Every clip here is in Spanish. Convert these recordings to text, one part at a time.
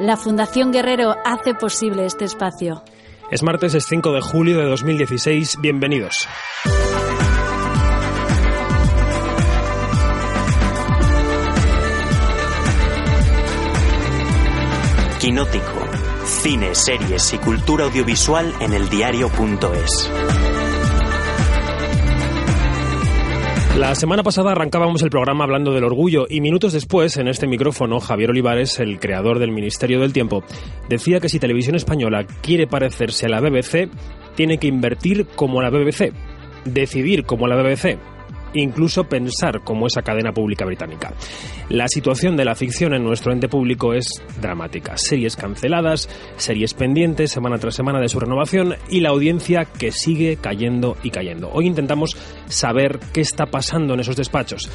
La Fundación Guerrero hace posible este espacio. Es martes, es 5 de julio de 2016. Bienvenidos. Quinótico. Cine, series y cultura audiovisual en el diario.es. La semana pasada arrancábamos el programa hablando del orgullo y minutos después, en este micrófono, Javier Olivares, el creador del Ministerio del Tiempo, decía que si Televisión Española quiere parecerse a la BBC, tiene que invertir como la BBC, decidir como la BBC, incluso pensar como esa cadena pública británica. La situación de la ficción en nuestro ente público es dramática. Series canceladas, series pendientes semana tras semana de su renovación y la audiencia que sigue cayendo y cayendo. Hoy intentamos saber qué está pasando en esos despachos.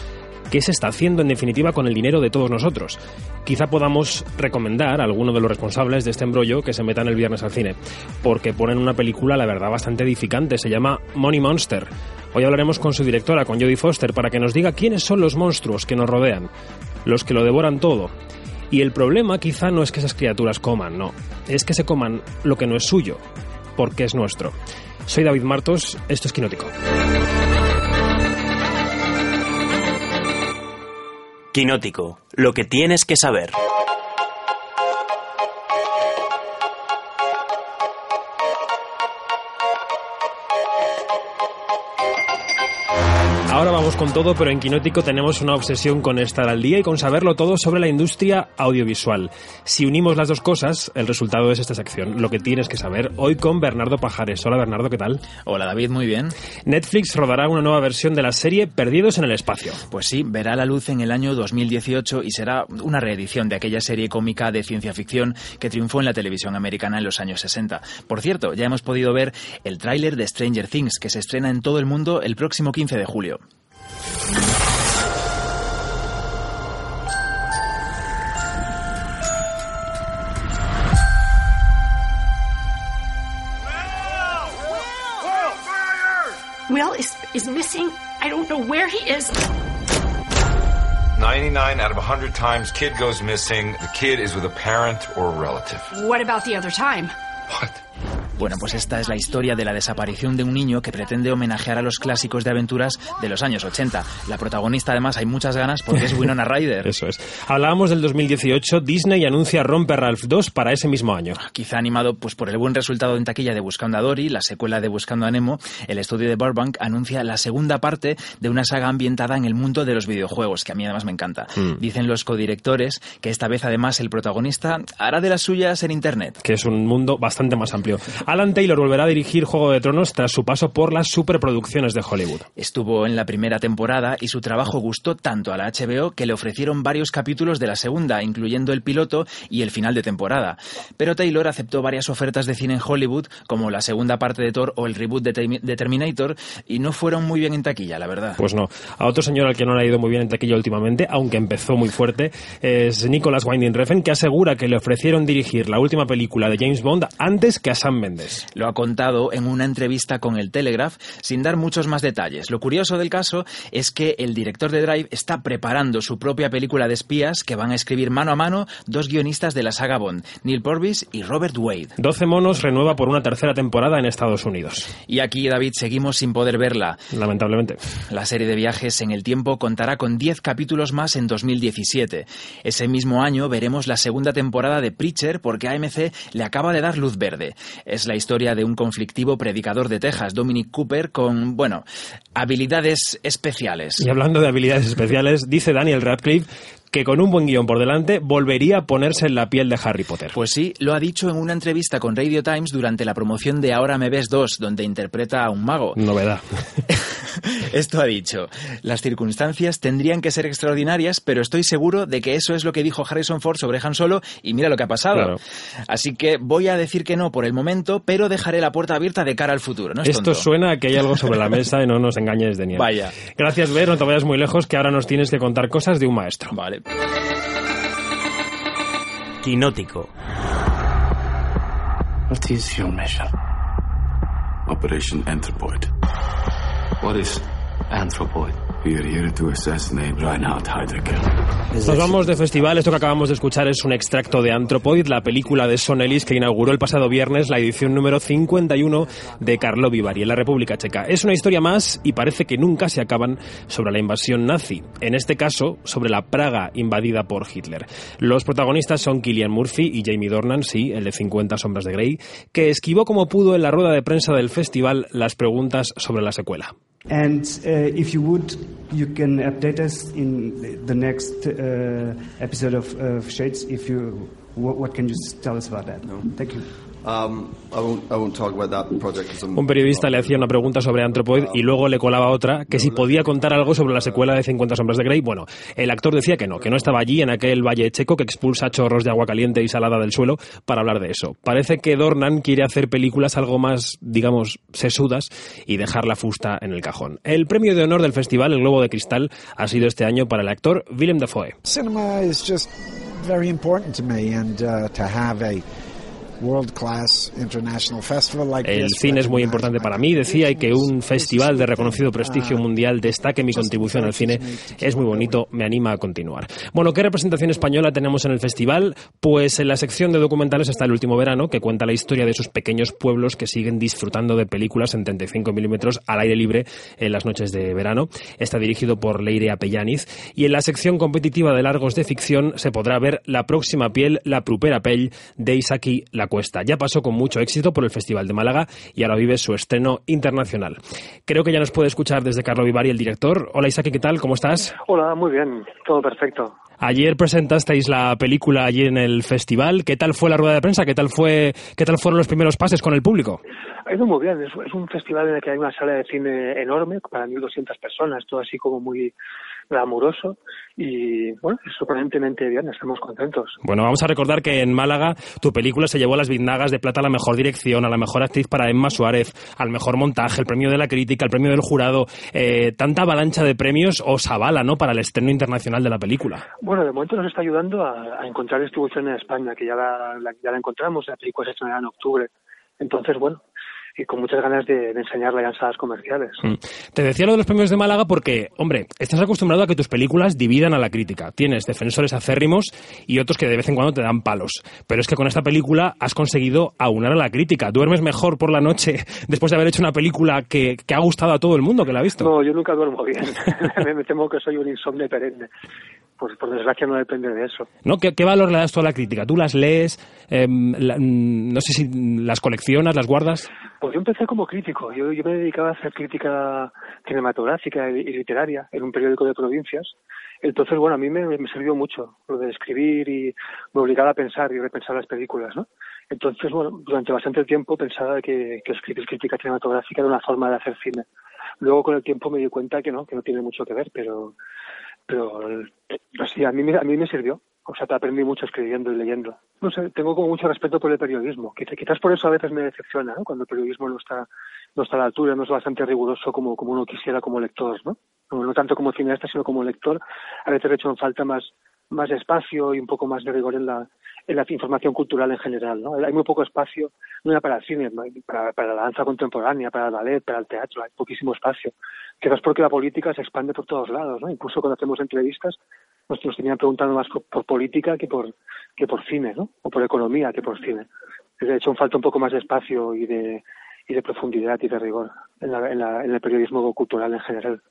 ¿Qué se está haciendo en definitiva con el dinero de todos nosotros? Quizá podamos recomendar a alguno de los responsables de este embrollo que se metan el viernes al cine, porque ponen una película, la verdad, bastante edificante. Se llama Money Monster. Hoy hablaremos con su directora, con Jodie Foster, para que nos diga quiénes son los monstruos que nos rodean, los que lo devoran todo. Y el problema quizá no es que esas criaturas coman, no, es que se coman lo que no es suyo, porque es nuestro. Soy David Martos, esto es Quinótico. Quinótico, lo que tienes que saber. Ahora vamos con todo, pero en Quinótico tenemos una obsesión con estar al día y con saberlo todo sobre la industria audiovisual. Si unimos las dos cosas, el resultado es esta sección, lo que tienes que saber, hoy con Bernardo Pajares. Hola Bernardo, ¿qué tal? Hola David, muy bien. Netflix rodará una nueva versión de la serie Perdidos en el Espacio. Pues sí, verá la luz en el año 2018 y será una reedición de aquella serie cómica de ciencia ficción que triunfó en la televisión americana en los años 60. Por cierto, ya hemos podido ver el tráiler de Stranger Things, que se estrena en todo el mundo el próximo 15 de julio. Will is, is missing. I don't know where he is. 99 out of 100 times, kid goes missing. The kid is with a parent or a relative. What about the other time? What? Bueno, pues esta es la historia de la desaparición de un niño que pretende homenajear a los clásicos de aventuras de los años 80. La protagonista, además, hay muchas ganas porque es Winona Ryder. Eso es. Hablábamos del 2018, Disney anuncia Romper Ralph 2 para ese mismo año. Quizá animado pues por el buen resultado en taquilla de Buscando a Dory, la secuela de Buscando a Nemo, el estudio de Burbank anuncia la segunda parte de una saga ambientada en el mundo de los videojuegos, que a mí además me encanta. Mm. Dicen los codirectores que esta vez además el protagonista hará de las suyas en Internet. que es un mundo bastante más amplio. Alan Taylor volverá a dirigir Juego de Tronos tras su paso por las superproducciones de Hollywood. Estuvo en la primera temporada y su trabajo gustó tanto a la HBO que le ofrecieron varios capítulos de la segunda, incluyendo el piloto y el final de temporada. Pero Taylor aceptó varias ofertas de cine en Hollywood, como la segunda parte de Thor o el reboot de, Termi- de Terminator, y no fueron muy bien en taquilla, la verdad. Pues no. A otro señor al que no le ha ido muy bien en taquilla últimamente, aunque empezó muy fuerte, es Nicholas Winding Refn, que asegura que le ofrecieron dirigir la última película de James Bond antes que a Sam Mendes. Lo ha contado en una entrevista con el Telegraph sin dar muchos más detalles. Lo curioso del caso es que el director de Drive está preparando su propia película de espías que van a escribir mano a mano dos guionistas de la saga Bond, Neil Purvis y Robert Wade. 12 monos renueva por una tercera temporada en Estados Unidos. Y aquí, David, seguimos sin poder verla. Lamentablemente. La serie de viajes en el tiempo contará con 10 capítulos más en 2017. Ese mismo año veremos la segunda temporada de Preacher porque AMC le acaba de dar luz verde. Es la historia de un conflictivo predicador de Texas, Dominic Cooper, con, bueno, habilidades especiales. Y hablando de habilidades especiales, dice Daniel Radcliffe que con un buen guion por delante volvería a ponerse en la piel de Harry Potter. Pues sí, lo ha dicho en una entrevista con Radio Times durante la promoción de Ahora me ves 2, donde interpreta a un mago. Novedad. Esto ha dicho. Las circunstancias tendrían que ser extraordinarias, pero estoy seguro de que eso es lo que dijo Harrison Ford sobre Han Solo y mira lo que ha pasado. Claro. Así que voy a decir que no por el momento, pero dejaré la puerta abierta de cara al futuro. ¿no es Esto tonto? suena a que hay algo sobre la mesa y no nos engañes de nieve. Vaya. Gracias, Ver, no te vayas muy lejos, que ahora nos tienes que contar cosas de un maestro. Vale. Quinótico. What is your mission? Operation Anthropoid. What is anthropoid? Nos vamos de festival. Esto que acabamos de escuchar es un extracto de Anthropoid, la película de Son Ellis que inauguró el pasado viernes la edición número 51 de Carlo Vivari en la República Checa. Es una historia más y parece que nunca se acaban sobre la invasión nazi. En este caso, sobre la Praga invadida por Hitler. Los protagonistas son Killian Murphy y Jamie Dornan, sí, el de 50 sombras de Grey, que esquivó como pudo en la rueda de prensa del festival las preguntas sobre la secuela. And uh, if you would, you can update us in the next uh, episode of, of Shades. If you, what, what, can you tell us about that? No. Thank you. Un periodista le hacía una pregunta sobre Anthropoid y luego le colaba otra que si podía contar algo sobre la secuela de 50 sombras de Grey. Bueno, el actor decía que no, que no estaba allí en aquel valle checo que expulsa chorros de agua caliente y salada del suelo para hablar de eso. Parece que Dornan quiere hacer películas algo más, digamos, sesudas y dejar la fusta en el cajón. El premio de honor del festival, el Globo de Cristal, ha sido este año para el actor Willem Dafoe. Cinema is just very important to me and uh, to have a el cine es muy importante para mí, decía, y que un festival de reconocido prestigio mundial destaque mi contribución al cine es muy bonito, me anima a continuar. Bueno, ¿qué representación española tenemos en el festival? Pues en la sección de documentales está El último verano, que cuenta la historia de esos pequeños pueblos que siguen disfrutando de películas en 35 milímetros al aire libre en las noches de verano. Está dirigido por Leire Apellaniz. Y en la sección competitiva de largos de ficción se podrá ver La próxima piel, La prupera pell de Isaki La Cuesta. Ya pasó con mucho éxito por el Festival de Málaga y ahora vive su estreno internacional. Creo que ya nos puede escuchar desde Carlo Vivari, el director. Hola Isaki, ¿qué tal? ¿Cómo estás? Hola, muy bien, todo perfecto. Ayer presentasteis la película allí en el festival. ¿Qué tal fue la rueda de prensa? ¿Qué tal fue? ¿Qué tal fueron los primeros pases con el público? Ha ido muy bien. Es, un festival en el que hay una sala de cine enorme para 1.200 personas, todo así como muy glamuroso y bueno, es sorprendentemente bien, estamos contentos. Bueno, vamos a recordar que en Málaga tu película se llevó las Biznagas de plata a la mejor dirección, a la mejor actriz para Emma Suárez, al mejor montaje, el premio de la crítica, el premio del jurado. Eh, tanta avalancha de premios os avala, ¿no?, para el estreno internacional de la película. Bueno, de momento nos está ayudando a, encontrar distribución en España, que ya la, ya la encontramos, la película se estrenará en octubre. Entonces, bueno, y con muchas ganas de, de enseñarla en salas comerciales. Mm. Te decía lo de los premios de Málaga porque, hombre, estás acostumbrado a que tus películas dividan a la crítica. Tienes defensores acérrimos y otros que de vez en cuando te dan palos. Pero es que con esta película has conseguido aunar a la crítica. Duermes mejor por la noche después de haber hecho una película que, que ha gustado a todo el mundo que la ha visto. No, yo nunca duermo bien. Me temo que soy un insomnio perenne pues por desgracia no depende de eso. ¿No? ¿Qué, valor le das tú a la crítica? ¿Tú las lees? Em, mm, no sé si las coleccionas, las guardas. Pues yo empecé como crítico. Yo, yo me dedicaba a hacer crítica cinematográfica y, literaria en un periódico de provincias. Entonces, bueno, a mí me, me sirvió mucho lo de escribir y me obligaba a pensar y repensar las películas, ¿no? Entonces, bueno, durante bastante tiempo pensaba que, que escribir crítica cinematográfica era una forma de hacer cine. Luego, con el tiempo, me di cuenta que no, que no tiene mucho que ver, pero pero sí, a mí, a mí me sirvió. O sea, te aprendí mucho escribiendo y leyendo. No sé, tengo como mucho respeto por el periodismo. Quizás por eso a veces me decepciona, ¿no? Cuando el periodismo no está, no está a la altura, no es bastante riguroso como, como uno quisiera como lector, ¿no? No, tanto como cineasta, sino como lector. A veces he hecho en falta más, más espacio y un poco más de rigor en la, en la información cultural en general. ¿no? Hay muy poco espacio, no para el cine, para, para la danza contemporánea, para el ballet, para el teatro, hay poquísimo espacio. Quizás porque la política se expande por todos lados. ¿no? Incluso cuando hacemos entrevistas nos, nos tenían preguntando más por, política que por, que por cine, ¿no? o por economía que por cine. De hecho, falta un poco más de espacio y de, y de profundidad y de rigor en, la, en, la, en el periodismo cultural en general.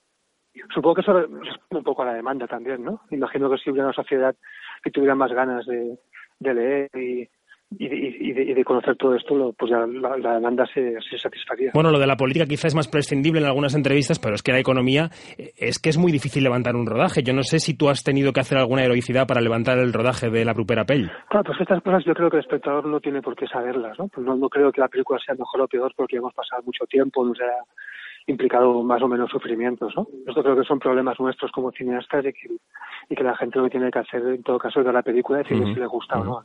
Supongo que eso responde un poco a la demanda también, ¿no? Imagino que si hubiera una sociedad que tuviera más ganas de leer y, y, de, conocer todo esto, pues ya la, demanda se, satisfaría. Bueno, lo de la política quizás es más prescindible en algunas entrevistas, pero es que la economía eh, es que es muy difícil levantar un rodaje. Yo no sé si tú has tenido que hacer alguna heroicidad para levantar el rodaje de La Prupera Pell. Claro, pues estas cosas yo creo que el espectador no tiene por qué saberlas, ¿no? Pues no, no creo que la película sea mejor o peor porque hemos pasado mucho tiempo, no sea implicado más o menos sufrimientos, ¿no? Esto creo que son problemas nuestros como cineastas y que, y que la gente lo que tiene que hacer en todo caso es ver la película y si le gusta o no,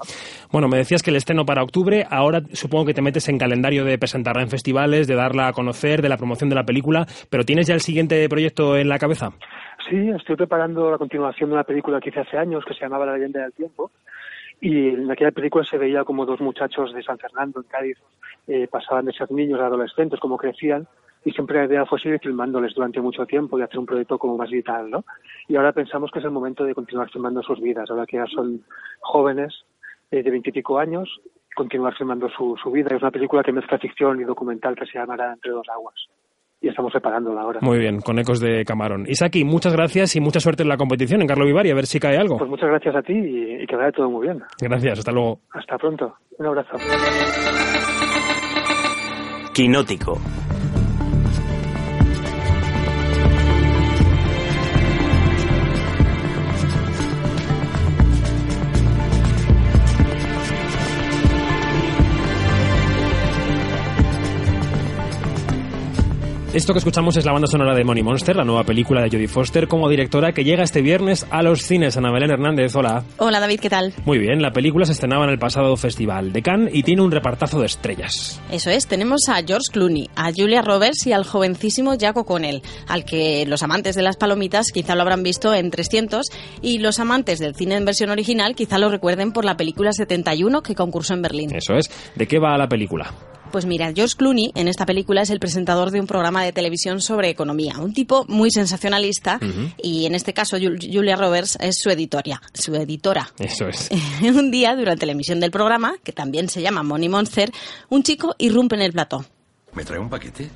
Bueno, me decías que el estreno para octubre, ahora supongo que te metes en calendario de presentarla en festivales, de darla a conocer, de la promoción de la película, pero ¿tienes ya el siguiente proyecto en la cabeza? Sí, estoy preparando la continuación de una película que hice hace años que se llamaba La leyenda del tiempo. Y en aquella película se veía como dos muchachos de San Fernando, en Cádiz, eh, pasaban de ser niños a adolescentes, como crecían, y siempre la idea fue seguir filmándoles durante mucho tiempo y hacer un proyecto como más vital, ¿no? Y ahora pensamos que es el momento de continuar filmando sus vidas, ahora que ya son jóvenes eh, de veintipico años, continuar filmando su, su vida. Es una película que mezcla ficción y documental que se llamará Entre dos aguas. Y estamos preparándola ahora. Muy bien, con ecos de Camarón. Isaki, muchas gracias y mucha suerte en la competición en Carlo Vivari, a ver si cae algo. Pues muchas gracias a ti y, y que vaya todo muy bien. Gracias, hasta luego. Hasta pronto. Un abrazo. Quinótico. Esto que escuchamos es la banda sonora de Money Monster, la nueva película de Jodie Foster como directora que llega este viernes a los cines. Ana Belén Hernández, hola. Hola David, ¿qué tal? Muy bien, la película se estrenaba en el pasado Festival de Cannes y tiene un repartazo de estrellas. Eso es, tenemos a George Clooney, a Julia Roberts y al jovencísimo Jack O'Connell, al que los amantes de las palomitas quizá lo habrán visto en 300 y los amantes del cine en versión original quizá lo recuerden por la película 71 que concursó en Berlín. Eso es. ¿De qué va la película? Pues mira, George Clooney en esta película es el presentador de un programa de televisión sobre economía, un tipo muy sensacionalista y en este caso Julia Roberts es su editora, su editora. Eso es. un día durante la emisión del programa, que también se llama Money Monster, un chico irrumpe en el plató. ¿Me trae un paquete?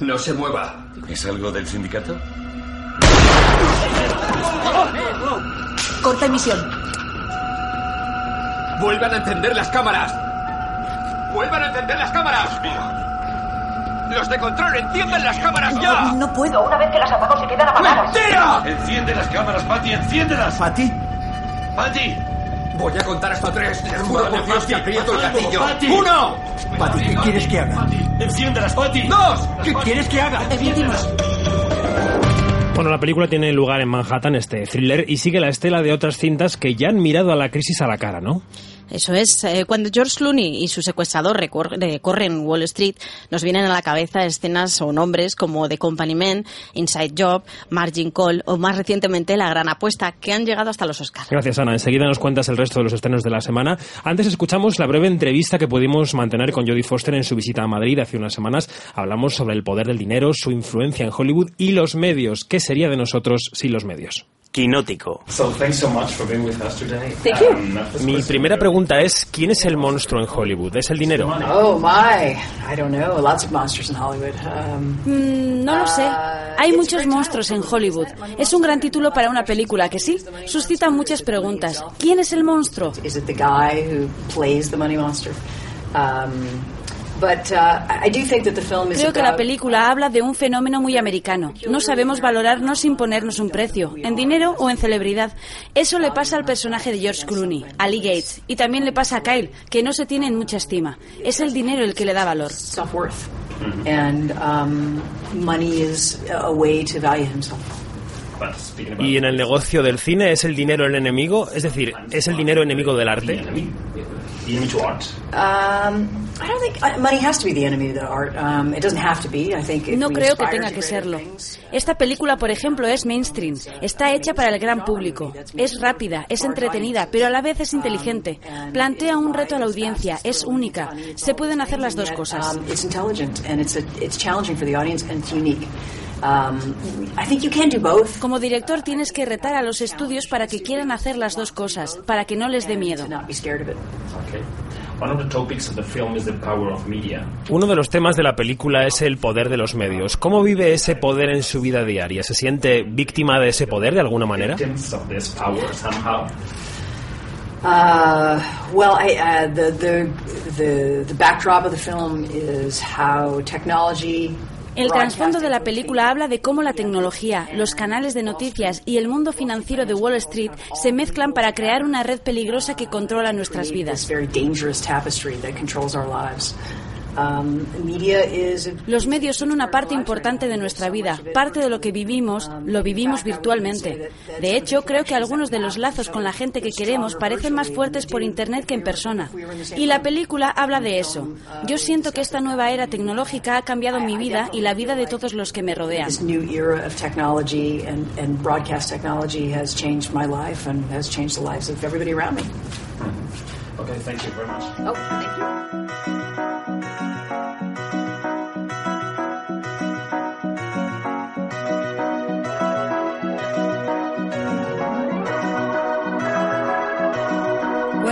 No se mueva. ¿Es algo del sindicato? Corta emisión. Vuelvan a encender las cámaras. ¡Vuelvan a encender las cámaras! ¡Los de control, enciendan las cámaras ya! No puedo, una vez que las apago se quedan apagadas. ¡Mentira! ¡Enciende las cámaras, Patty! ¡Enciéndelas! ¿Patty? ¡Patty! Voy a contar hasta tres. Les juro por Dios que aprieto el gatillo. Patty. ¡Uno! Patty, ¿qué quieres que haga? ¡Enciéndelas, Patty! ¡Dos! ¿Qué quieres que haga? Evítenos. Bueno, la película tiene lugar en Manhattan, este thriller, y sigue la estela de otras cintas que ya han mirado a la crisis a la cara, ¿no? Eso es, eh, cuando George Clooney y su secuestrador recor- recorren Wall Street, nos vienen a la cabeza escenas o nombres como The Company Men, Inside Job, Margin Call o más recientemente La Gran Apuesta, que han llegado hasta los Oscars. Gracias, Ana. Enseguida nos cuentas el resto de los estrenos de la semana. Antes escuchamos la breve entrevista que pudimos mantener con Jodie Foster en su visita a Madrid hace unas semanas. Hablamos sobre el poder del dinero, su influencia en Hollywood y los medios. ¿Qué sería de nosotros sin los medios? Quinótico. Mi primera pregunta es, ¿quién es el monstruo en Hollywood? ¿Es el dinero? Oh my, I don't know. Lots of monsters in Hollywood. Um, Mm, no lo sé. Hay muchos monstruos en Hollywood. Es un gran título para una película que sí, suscita muchas preguntas. ¿Quién es el monstruo? is it the guy who plays the money monster? Um, but uh, I do think that the film is Creo que la película habla de un fenómeno muy americano. No sabemos valorarnos sin ponernos un precio, en dinero o en celebridad. Eso le pasa al personaje de George Clooney, a Lee Gates, y también le pasa a Kyle, que no se tiene en mucha estima. Es el dinero el que le da valor. self-worth. And money is a way to value himself. ¿Y en el negocio del cine es el dinero el enemigo? Es decir, ¿es el dinero enemigo del arte? Um, I don't think uh, money has to be the enemy of the art. Um, it doesn't have to be. I think No creo que tenga to que serlo. Esta película, por ejemplo, es mainstream. Está hecha para el gran público. Es rápida, es entretenida, pero a la vez es inteligente. Plantea un reto a la audiencia, es única. Se pueden hacer las dos cosas. Um. Como director tienes que retar a los estudios para que quieran hacer las dos cosas, para que no les dé miedo. Uno de los temas de la película es el poder de los medios. ¿Cómo vive ese poder en su vida diaria? ¿Se siente víctima de ese poder de alguna manera? El trasfondo de la película habla de cómo la tecnología, los canales de noticias y el mundo financiero de Wall Street se mezclan para crear una red peligrosa que controla nuestras vidas. Um, media is Los medios son una parte importante de nuestra vida. Parte de lo que vivimos lo vivimos virtualmente. De hecho, creo que algunos de los lazos con la gente que queremos parecen más fuertes por Internet que en persona. Y la película habla de eso. Yo siento que esta nueva era tecnológica ha cambiado mi vida y la vida de todos los que me rodean. this new era of technology and, and broadcast technology has changed my life and has changed the lives of everybody around me. Okay, thank you very much. Oh, thank you.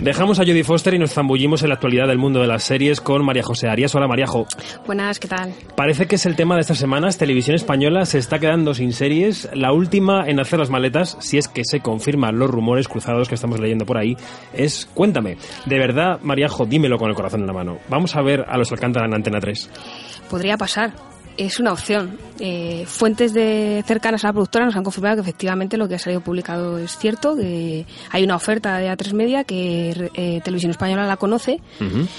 Dejamos a Jodie Foster y nos zambullimos en la actualidad del mundo de las series con María José Arias. Hola Maríajo. Buenas, ¿qué tal? Parece que es el tema de estas semanas. Televisión Española se está quedando sin series. La última en hacer las maletas, si es que se confirman los rumores cruzados que estamos leyendo por ahí, es Cuéntame. De verdad, Maríajo, dímelo con el corazón en la mano. Vamos a ver a los Alcántara en Antena 3. Podría pasar. Es una opción. Eh, fuentes de cercanas a la productora nos han confirmado que efectivamente lo que ha salido publicado es cierto, que hay una oferta de A3 Media que eh, Televisión Española la conoce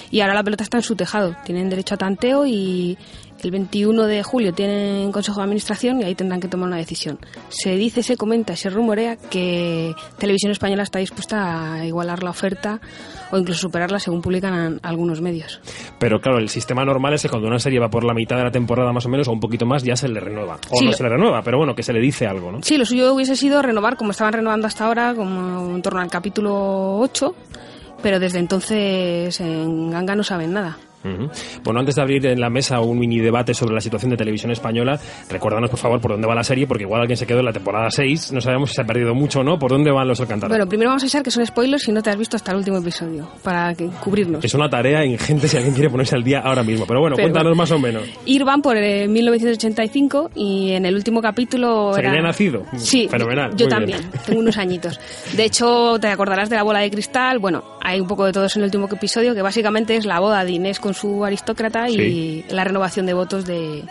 y ahora la pelota está en su tejado. Tienen derecho a tanteo y el 21 de julio tienen consejo de administración y ahí tendrán que tomar una decisión. Se dice, se comenta, se rumorea que Televisión Española está dispuesta a igualar la oferta o incluso superarla según publican algunos medios. Pero claro, el sistema normal es que cuando una serie va por la mitad de la temporada más o menos o un poquito más ya se le renueva. O Sí, no lo- se le renueva, pero bueno, que se le dice algo, ¿no? Sí, lo suyo hubiese sido renovar como estaban renovando hasta ahora, como en torno al capítulo 8, pero desde entonces en Ganga no saben nada. Ujú. Bueno, antes de abrir en la mesa un mini debate sobre la situación de televisión española, recuérdanos por favor por dónde va la serie, porque igual alguien se quedó en la temporada 6, no sabemos si se ha perdido mucho o no, por dónde van los Alcántara. Bueno, primero vamos a avisar que son spoilers si no te has visto hasta el último episodio, para que- cubrirnos. Es una tarea ingente si alguien quiere ponerse al día ahora mismo, pero bueno, Pero cuéntanos bueno. más o menos. Ir van por eh, 1985 y en el último capítulo... Que era- he nacido. Sí, Fenomenal. yo también, bien. tengo unos añitos. De hecho, te acordarás de la bola de cristal. Bueno, hay un poco de todo eso en el último episodio, que básicamente es la boda de Inés con su aristócrata y Sí. la renovación de votos de,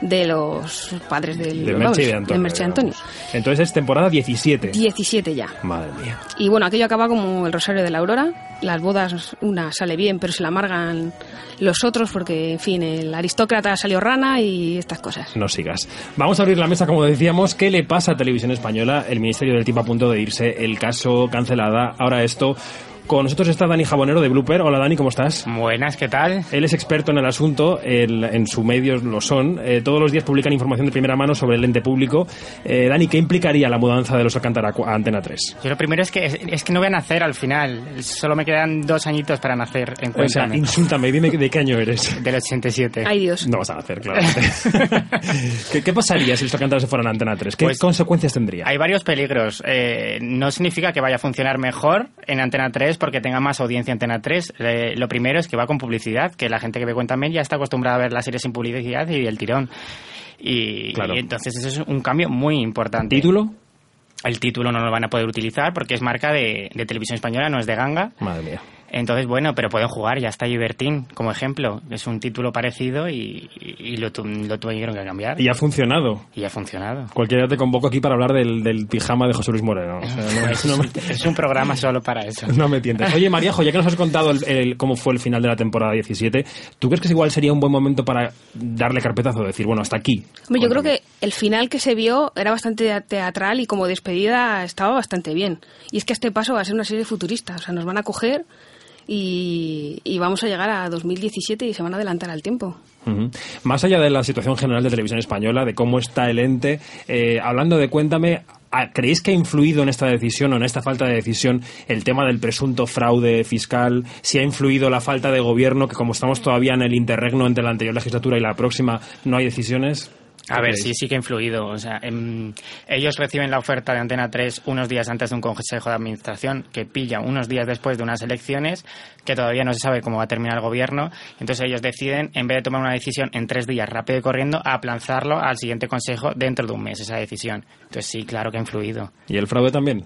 de los padres del Merche y de Antonio. Merche y Antonio. Entonces es temporada 17. 17 ya. Madre mía. Y bueno, aquello acaba como el Rosario de la Aurora. Las bodas, una sale bien, pero se la amargan los otros porque, en fin, el aristócrata salió rana y estas cosas. No sigas. Vamos a abrir la mesa, como decíamos. ¿Qué le pasa a Televisión Española? El Ministerio del Tiempo a punto de irse. El caso cancelada. Ahora esto. Con nosotros está Dani Jabonero de Blooper. Hola Dani, ¿cómo estás? Buenas, ¿qué tal? Él es experto en el asunto, él- en su medio lo son. Eh, todos los días publican información de primera mano sobre el ente público. Eh, Dani, ¿qué implicaría la mudanza de los Alcántara a Antena 3? Yo lo primero es que, es, que no voy a nacer al final. Solo me quedan dos añitos para nacer O sea, insúltame, dime de qué año eres. Del 87. Ay, Dios. No vas a hacer, claro. ¿Qué, qué pasaría si los Alcántara se fueran a Antena 3? ¿Qué Pues- consecuencias tendría? Hay varios peligros. Eh, no significa que vaya a funcionar mejor en Antena 3 porque tenga más audiencia Antena 3. Eh, lo primero es que va con publicidad, que la gente que ve Cuéntame ya está acostumbrada a ver las series sin publicidad y el tirón. Y, Claro. y entonces eso es un cambio muy importante. ¿Título? El título no lo van a poder utilizar porque es marca de, de televisión española, no es de ganga. Madre mía. Entonces, bueno, pero pueden jugar, ya está Ibertín como ejemplo. Es un título parecido y, y- y lo, tu- lo tuvieron que cambiar. Y ha funcionado. Y ha funcionado. Cualquiera te convoco aquí para hablar del, del pijama de José Luis Moreno. O sea, no- Es, no me- es un programa solo para eso. No me tientes. Oye, Maríajo, ya que nos has contado el- el- cómo fue el final de la temporada 17, ¿tú crees que igual sería un buen momento para darle carpetazo? Decir, bueno, hasta aquí. Hombre, yo creo que el final que se vio era bastante teatral y como despedida estaba bastante bien. Y es que este paso va a ser una serie futurista. O sea, nos van a coger y, vamos a llegar a 2017 y se van a adelantar al tiempo. Más allá de la situación general de televisión española, de cómo está el ente, eh, hablando de Cuéntame, ¿a- ¿creéis que ha influido en esta decisión o en esta falta de decisión el tema del presunto fraude fiscal? ¿Si ha influido la falta de gobierno, que como estamos todavía en el interregno entre la anterior legislatura y la próxima, no hay decisiones? A ¿Qué ver, sí, sí que ha influido. O sea, em, ellos reciben la oferta de Antena 3 unos días antes de un consejo de administración que pilla unos días después de unas elecciones que todavía no se sabe cómo va a terminar el gobierno. Entonces ellos deciden, en vez de tomar una decisión en tres días rápido y corriendo, a aplazarlo al siguiente consejo dentro de un mes, esa decisión. Entonces sí, claro que ha influido. ¿Y el fraude también?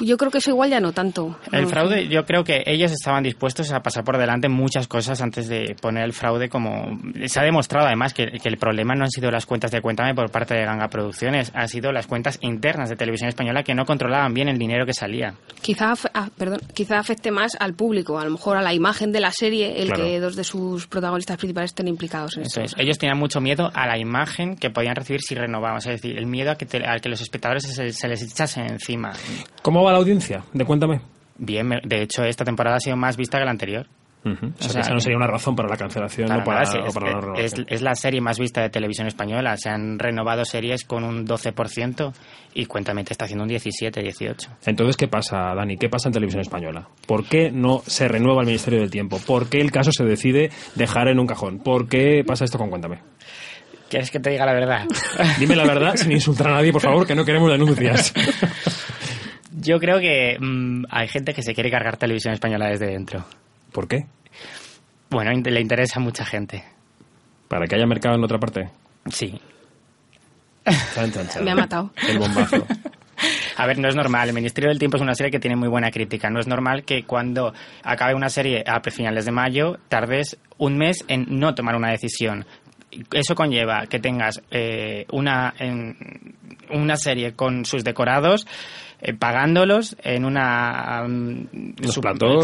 Yo creo que eso igual ya no tanto. El fraude, yo creo que ellos estaban dispuestos a pasar por delante muchas cosas antes de poner el fraude como... Se ha demostrado además que, que el problema no han sido las cuentas de Cuéntame por parte de Ganga Producciones, han sido las cuentas internas de Televisión Española que no controlaban bien el dinero que salía. Quizá, ah, perdón, quizá afecte más al público, a lo mejor a la imagen de la serie, el Claro. que dos de sus protagonistas principales estén implicados en. Eso es. Ellos tenían mucho miedo a la imagen que podían recibir si renovaban, es decir, el miedo a que, te- a que los espectadores se, se les echasen encima. ¿Cómo va la audiencia de Cuéntame? bien. De hecho, esta temporada ha sido más vista que la anterior. Ujú. O sea, O que sea, esa no sería una razón para la cancelación Para o para, nada, o es, para la es- renovación. es la serie más vista de televisión española. Se han renovado series con un 12% y Cuéntame te está haciendo un 17, 18. Entonces, ¿qué pasa, Dani? ¿Qué pasa en televisión española? ¿Por qué no se renueva el Ministerio del Tiempo? ¿Por qué el caso se decide dejar en un cajón? ¿Por qué pasa esto con Cuéntame? ¿Quieres que te diga la verdad? Dime la verdad sin insultar a nadie, por favor, que no queremos denuncias. Yo creo que mm, hay gente que se quiere cargar televisión española desde dentro. ¿Por qué? Bueno, le interesa a mucha gente. ¿Para que haya mercado en otra parte? Sí. Chan, chan, chan. Me ha matado. El bombazo. A ver, no es normal. El Ministerio del Tiempo es una serie que tiene muy buena crítica. No es normal que cuando acabe una serie a finales de mayo tardes un mes en no tomar una decisión. Eso conlleva que tengas eh, una, en- una serie con sus decorados eh, pagándolos en una mm,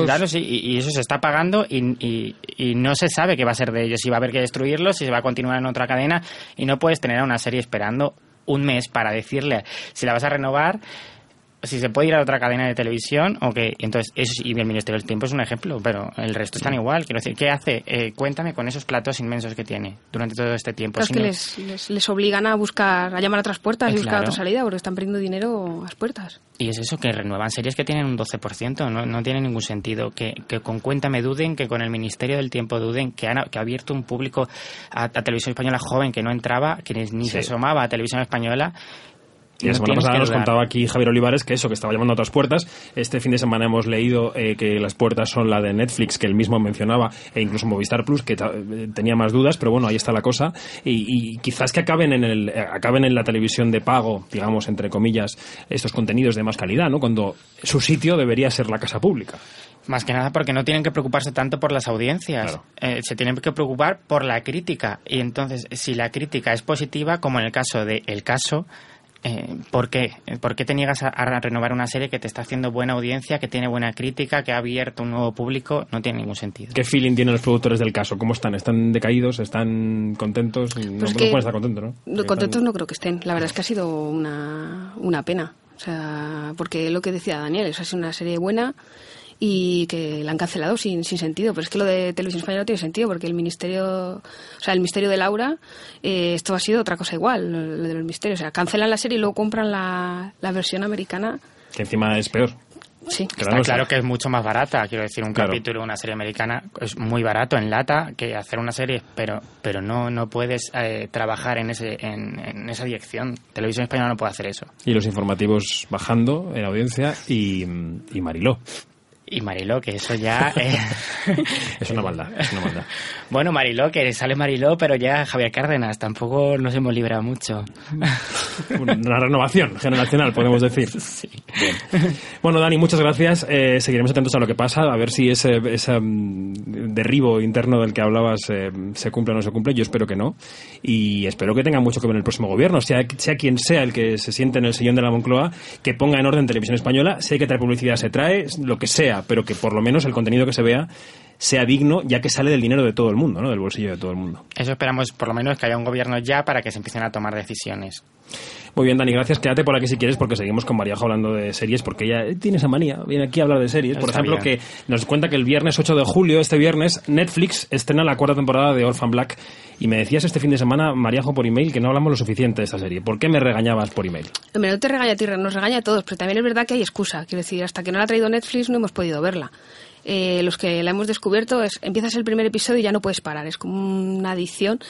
Los platos. y eso se está pagando y, y- y no se sabe qué va a ser de ellos si va a haber que destruirlos si se va a continuar en otra cadena y no puedes tener a una serie esperando un mes para decirle si la vas a renovar si se puede ir a otra cadena de televisión o que entonces eso y el Ministerio del Tiempo es un ejemplo pero el resto están igual quiero decir qué hace Eh, cuéntame con esos platos inmensos que tiene durante todo este tiempo Claro, es que les, les, les obligan a buscar, a llamar a otras puertas y Eh, buscar claro. otra salida porque están perdiendo dinero a las puertas. Y es eso, que renuevan series que tienen un 12%, no, no tiene ningún sentido. Que, que con Cuéntame duden, que con el Ministerio del Tiempo duden, que, han, que ha abierto un público a, a Televisión Española joven que no entraba, que ni, se asomaba a Televisión Española. Y la semana pasada nos dudar. contaba aquí Javier Olivares que eso, que estaba llamando a otras puertas. Este fin de semana hemos leído eh, que las puertas son la de Netflix, que él mismo mencionaba, e incluso Movistar Plus, que eh, tenía más dudas, pero bueno, ahí está la cosa. Y, y quizás que acaben en, el, eh, acaben en la televisión de pago, digamos, entre comillas, estos contenidos de más calidad, ¿no? Cuando su sitio debería ser la casa pública. Más que nada porque no tienen que preocuparse tanto por las audiencias, Eh, se tienen que preocupar por la crítica. Y entonces, si la crítica es positiva, como en el caso de El Caso, eh, ¿por qué? ¿Por qué te niegas a, a renovar una serie que te está haciendo buena audiencia, que tiene buena crítica, que ha abierto un nuevo público? No tiene ningún sentido. ¿Qué feeling tienen los productores del caso? ¿Cómo están? ¿Están decaídos? ¿Están contentos? no, Pues no que- pueden estar contentos, ¿no? Contentos no creo que estén. La verdad es que ha sido una, una pena. O sea, porque lo que decía Daniel, es ha sido una serie buena y que la han cancelado sin, sin sentido. Pero es que lo de Televisión Española no tiene sentido porque el ministerio, o sea, el misterio de Laura, eh, esto ha sido otra cosa igual, lo, de los misterios. O sea, cancelan la serie y luego compran la, la versión americana. Que encima es peor. Sí. Está claro que es mucho más barata. Quiero decir, un Claro. capítulo, una serie americana, es muy barato en lata que hacer una serie, pero pero no no puedes eh, trabajar en ese en, en esa dirección. Televisión española no puede hacer eso. Y los informativos bajando en audiencia y, y Mariló. Y Mariló, que eso ya... eh, Es una maldad, es una maldad. bueno, Mariló, que sale Mariló, pero ya Javier Cárdenas, tampoco nos hemos librado mucho. Una renovación generacional, podemos decir. Bien. Bueno, Dani, muchas gracias. Eh, seguiremos atentos a lo que pasa, a ver si ese, ese mm, derribo interno del que hablabas eh, se cumple o no se cumple. Yo espero que no. Y espero que tenga mucho que ver en el próximo gobierno, sea, sea quien sea el que se siente en el sillón de la Moncloa, que ponga en orden televisión española. Sé que trae publicidad, se trae, lo que sea, pero que por lo menos el contenido que se vea sea digno, ya que sale del dinero de todo el mundo, ¿no? del bolsillo de todo el mundo. Eso esperamos, por lo menos, que haya un gobierno ya para que se empiecen a tomar decisiones. Muy bien, Dani, gracias. Quédate por aquí si quieres, porque seguimos con María hablando de series, porque ella tiene esa manía, viene aquí a hablar de series. Por Está ejemplo, bien. que nos cuenta que el viernes 8 de julio, este viernes, Netflix estrena la cuarta temporada de Orphan Black. Y me decías este fin de semana, Mariajo, por email, que no hablamos lo suficiente de esta serie. ¿Por qué me regañabas por email? Hombre, no te regaña a ti, nos regaña a todos, pero también es verdad que hay excusa. Quiero decir, hasta que no la ha traído Netflix no hemos podido verla. Eh, los que la hemos descubierto es empiezas el primer episodio y ya no puedes parar, es como una adicción.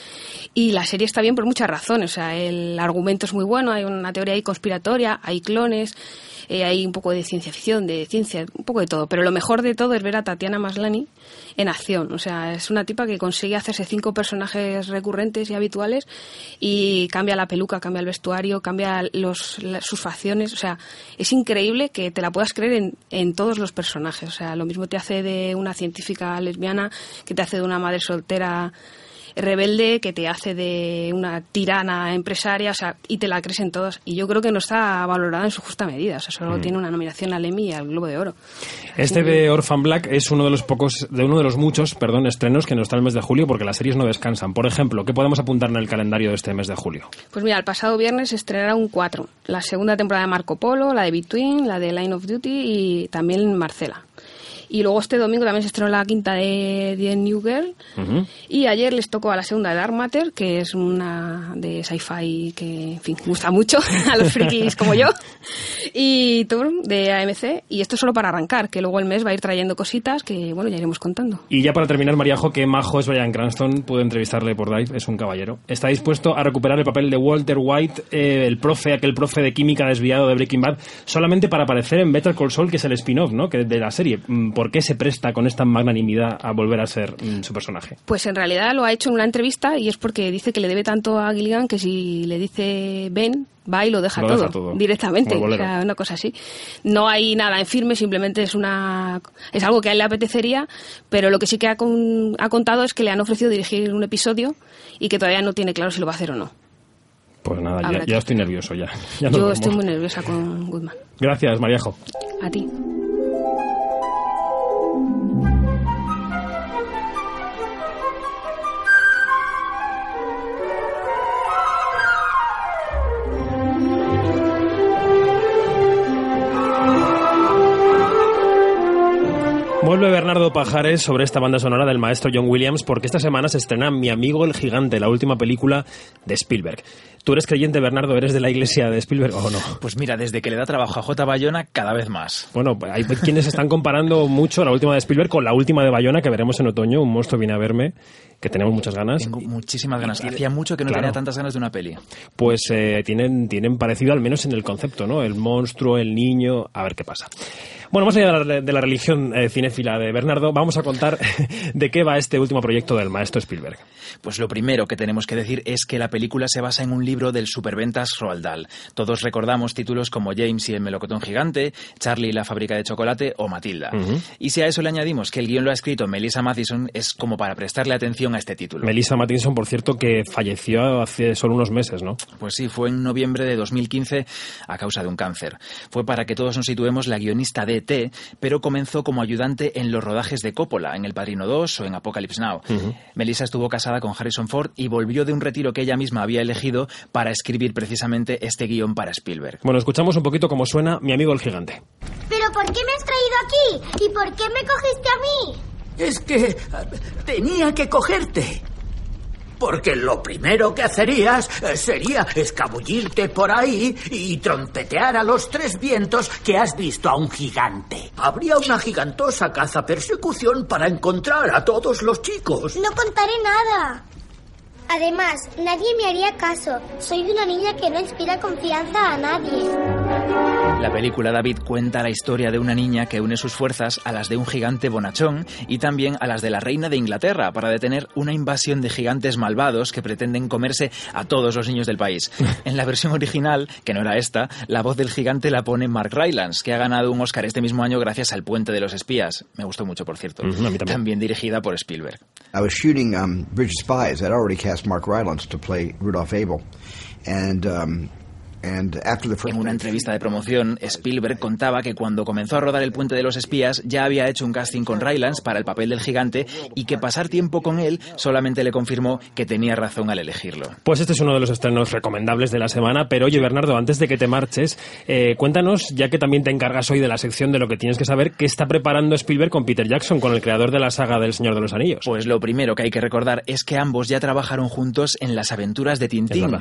Y la serie está bien por muchas razones, o sea, el argumento es muy bueno, hay una teoría ahí conspiratoria, hay clones, eh, hay un poco de ciencia ficción, de ciencia, un poco de todo, pero lo mejor de todo es ver a Tatiana Maslany en acción, o sea, es una tipa que consigue hacerse cinco personajes recurrentes y habituales y cambia la peluca, cambia el vestuario, cambia los, la- sus facciones, o sea, es increíble que te la puedas creer en, en todos los personajes, o sea, lo mismo te hace de una científica lesbiana que te hace de una madre soltera rebelde que te hace de una tirana empresaria, o sea, y te la crees en todos. Y yo creo que no está valorada en su justa medida, o sea, solo Mm. tiene una nominación al Emmy y al Globo de Oro. Este de Orphan Black es uno de los pocos, de uno de los muchos, perdón, estrenos que nos está el mes de julio porque las series no descansan. Por ejemplo, ¿qué podemos apuntar en el calendario de este mes de julio? Pues mira, el pasado viernes se estrenará un 4, la segunda temporada de Marco Polo, la de Between, la de Line of Duty y también Marcela. Y luego este domingo también se estrenó la quinta de The New Girl. Y ayer les tocó a la segunda de Dark Matter, que es una de sci-fi que, en fin, gusta mucho a los frikis como yo. Y Turn de AMC. Y esto solo para arrancar, que luego el mes va a ir trayendo cositas que, bueno, ya iremos contando. Y ya para terminar, Mariajo, qué majo es Brian Cranston. Pude entrevistarle por Dive, es un caballero. Está dispuesto a recuperar el papel de Walter White, eh, el profe, aquel profe de química desviado de Breaking Bad, solamente para aparecer en Better Call Saul, que es el spin-off, ¿no? Que de la serie. Mm, ¿Por qué se presta con esta magnanimidad a volver a ser mm, su personaje? Pues en realidad lo ha hecho en una entrevista y es porque dice que le debe tanto a Gilligan que si le dice ven, va y lo deja, Lo todo, deja todo. directamente. O sea, una cosa así. No hay nada en firme, simplemente es una es algo que a él le apetecería, pero lo que sí que ha, con- ha contado es que le han ofrecido dirigir un episodio y que todavía no tiene claro si lo va a hacer o no. Pues nada, ya, Habrá ya que- estoy nervioso ya. Yo vemos. estoy muy nerviosa con Goodman. Gracias, Mariajo. A ti. Vuelve Bernardo Pajares sobre esta banda sonora del maestro John Williams porque esta semana se estrena Mi amigo el gigante, la última película de Spielberg. ¿Tú eres creyente, Bernardo? ¿Eres de la iglesia de Spielberg o no? Pues mira, desde que le da trabajo a J. Bayona, cada vez más. Bueno, hay quienes están comparando mucho la última de Spielberg con la última de Bayona que veremos en otoño. Un monstruo viene a verme, que tenemos muchas ganas. Tengo muchísimas ganas. Hacía mucho que no Claro. tenía tantas ganas de una peli. Pues eh, tienen, tienen parecido al menos en el concepto, ¿no? El monstruo, el niño, a ver qué pasa. Bueno, más allá de la, de la religión eh, cinéfila de Bernardo, vamos a contar de qué va este último proyecto del maestro Spielberg. Pues lo primero que tenemos que decir es que la película se basa en un libro del superventas Roald Dahl. Todos recordamos títulos como James y el melocotón gigante, Charlie y la fábrica de chocolate o Matilda. Y si a eso le añadimos que el guion lo ha escrito Melissa Mathison, es como para prestarle atención a este título. Melissa Mattinson, por cierto, que falleció hace solo unos meses, ¿no? Pues sí, fue en noviembre de 2015 a causa de un cáncer. Fue para que todos nos situemos la guionista de E.T., pero comenzó como ayudante en los rodajes de Coppola, en El Padrino 2 o en Apocalypse Now. Melissa estuvo casada con Harrison Ford y volvió de un retiro que ella misma había elegido para escribir precisamente este guion para Spielberg. Bueno, escuchamos un poquito cómo suena Mi amigo el gigante. ¿Pero por qué me has traído aquí? ¿Y por qué me cogiste a mí? Es que eh, tenía que cogerte. Porque lo primero que hacerías eh, sería escabullirte por ahí y trompetear a los tres vientos que has visto a un gigante. Habría una gigantosa caza persecución para encontrar a todos los chicos. No contaré nada. Además, nadie me haría caso. Soy una niña que no inspira confianza a nadie. La película David cuenta la historia de una niña que une sus fuerzas a las de un gigante bonachón y también a las de la reina de Inglaterra para detener una invasión de gigantes malvados que pretenden comerse a todos los niños del país. En la versión original, que no era esta, la voz del gigante la pone Mark Rylance, que ha ganado un Oscar este mismo año gracias al Puente de los Espías. Me gustó mucho, por cierto. Ujú, a mí también. También dirigida por Spielberg. I was shooting um, Bridge of Spies. I'd already cast Mark Rylance to play Rudolph Abel, and um, En una entrevista de promoción, Spielberg contaba que cuando comenzó a rodar El Puente de los Espías ya había hecho un casting con Rylance para el papel del gigante y que pasar tiempo con él solamente le confirmó que tenía razón al elegirlo. Pues este es uno de los estrenos recomendables de la semana. Pero oye, Bernardo, antes de que te marches, eh, cuéntanos, ya que también te encargas hoy de la sección de lo que tienes que saber, qué está preparando Spielberg con Peter Jackson, con el creador de la saga del Señor de los Anillos. Pues lo primero que hay que recordar es que ambos ya trabajaron juntos en las aventuras de Tintín,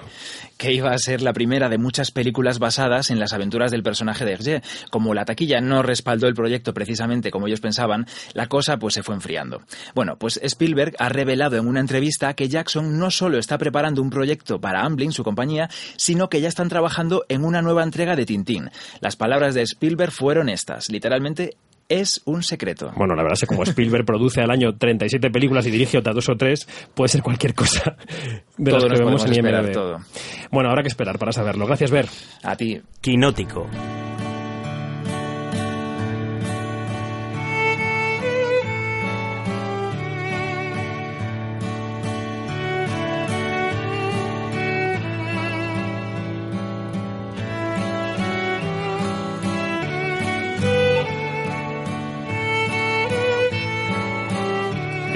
que iba a ser la primera de muchas películas basadas en las aventuras del personaje de Hergé. Como la taquilla no respaldó el proyecto precisamente como ellos pensaban, la cosa pues se fue enfriando. Bueno, pues Spielberg ha revelado en una entrevista que Jackson no solo está preparando un proyecto para Amblin, su compañía, sino que ya están trabajando en una nueva entrega de Tintín. Las palabras de Spielberg fueron estas, literalmente es un secreto. Bueno, la verdad es que como Spielberg produce al año 37 películas y dirige otras dos o tres, puede ser cualquier cosa de Todo las nos que vemos en IMDb. todo. Bueno, habrá que esperar para saberlo. Gracias, Ver. A ti. Quinótico.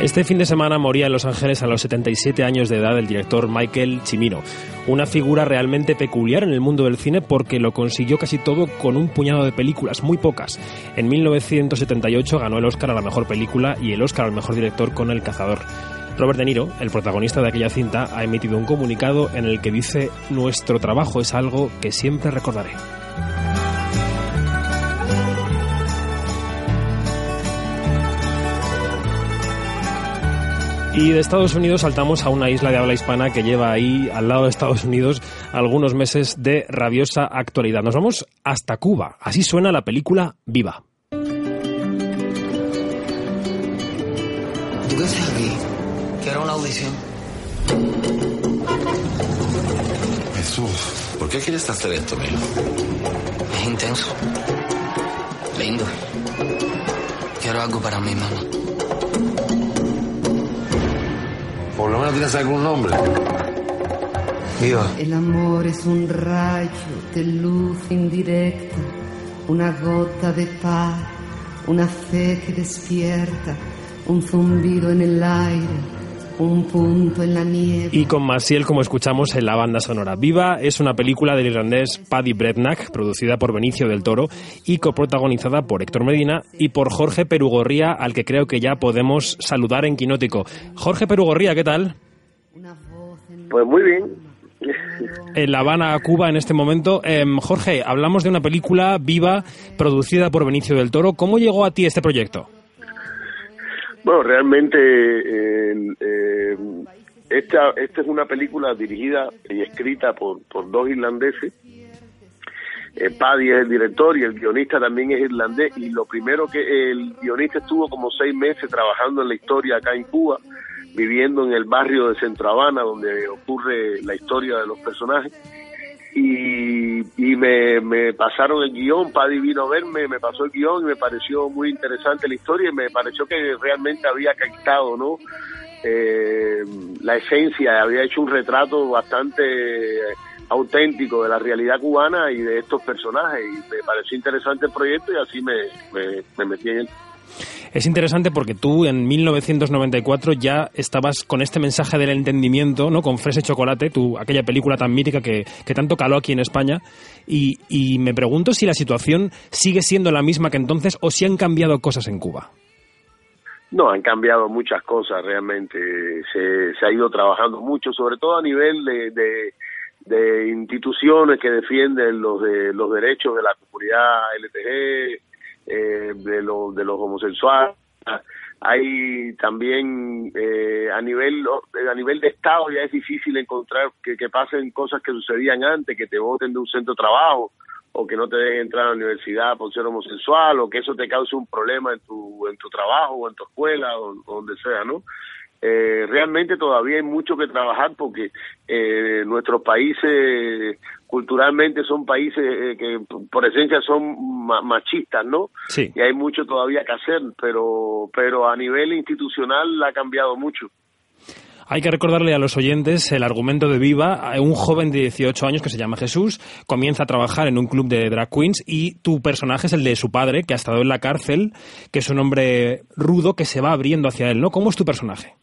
Este fin de semana moría en Los Ángeles a los 77 años de edad el director Michael Cimino, una figura realmente peculiar en el mundo del cine porque lo consiguió casi todo con un puñado de películas, muy pocas. En 1978 ganó el Oscar a la mejor película y el Oscar al mejor director con El Cazador. Robert De Niro, el protagonista de aquella cinta, ha emitido un comunicado en el que dice Nuestro trabajo es algo que siempre recordaré. Y de Estados Unidos saltamos a una isla de habla hispana que lleva ahí, al lado de Estados Unidos, algunos meses de rabiosa actualidad. Nos vamos hasta Cuba. Así suena la película Viva. ¿Tú qué haces aquí? Quiero una audición. Jesús, ¿por qué quieres hacer esto, mío? Es intenso. Lindo. Quiero algo para mi mamá. Por lo menos tienes algún nombre. El amor es un rayo de luz indirecta, una gota de paz, una fe que despierta, un zumbido en el aire, un punto en la nieve. Y con Maciel, como escuchamos en la banda sonora. Viva es una película del irlandés Paddy Bretnack, producida por Benicio del Toro y coprotagonizada por Héctor Medina y por Jorge Perugorría, al que creo que ya podemos saludar en Quinótico. Jorge Perugorría, ¿qué tal? Pues muy bien. En La Habana, Cuba, en este momento. Em, Jorge, hablamos de una película viva, producida por Benicio del Toro. ¿Cómo llegó a ti este proyecto? Bueno, realmente eh, eh, esta, esta es una película dirigida y escrita por, por dos irlandeses. Eh, Paddy es el director y el guionista también es irlandés. Y lo primero que el guionista estuvo como seis meses trabajando en la historia acá en Cuba, viviendo en el barrio de Centro Habana, donde ocurre la historia de los personajes y, y me, me, pasaron el guion, Paddy vino a verme, me pasó el guion y me pareció muy interesante la historia y me pareció que realmente había captado ¿no? Eh, la esencia, había hecho un retrato bastante auténtico de la realidad cubana y de estos personajes y me pareció interesante el proyecto y así me, me, me metí en él. Es interesante porque tú en 1994 ya estabas con este mensaje del entendimiento, ¿no? Con Fresa y Chocolate, tu, aquella película tan mítica que, que tanto caló aquí en España. Y, me pregunto si la situación sigue siendo la misma que entonces o si han cambiado cosas en Cuba. No, han cambiado muchas cosas realmente. Se, se ha ido trabajando mucho, sobre todo a nivel de, de, de instituciones que defienden los, de, los derechos de la comunidad LTG, eh, de, lo, de los homosexuales. Hay también eh, a nivel a nivel de Estado ya es difícil encontrar que, que pasen cosas que sucedían antes, que te voten de un centro de trabajo o que no te dejen entrar a la universidad por ser homosexual o que eso te cause un problema en tu en tu trabajo o en tu escuela o, o donde sea, ¿no? Eh, realmente todavía hay mucho que trabajar porque eh, nuestros países culturalmente son países eh, que por esencia son ma machistas, ¿no? Sí. Y hay mucho todavía que hacer, pero pero a nivel institucional ha cambiado mucho. Hay que recordarle a los oyentes el argumento de Viva. Un joven de 18 años que se llama Jesús comienza a trabajar en un club de drag queens y tu personaje es el de su padre, que ha estado en la cárcel, que es un hombre rudo que se va abriendo hacia él, ¿no? ¿Cómo es tu personaje?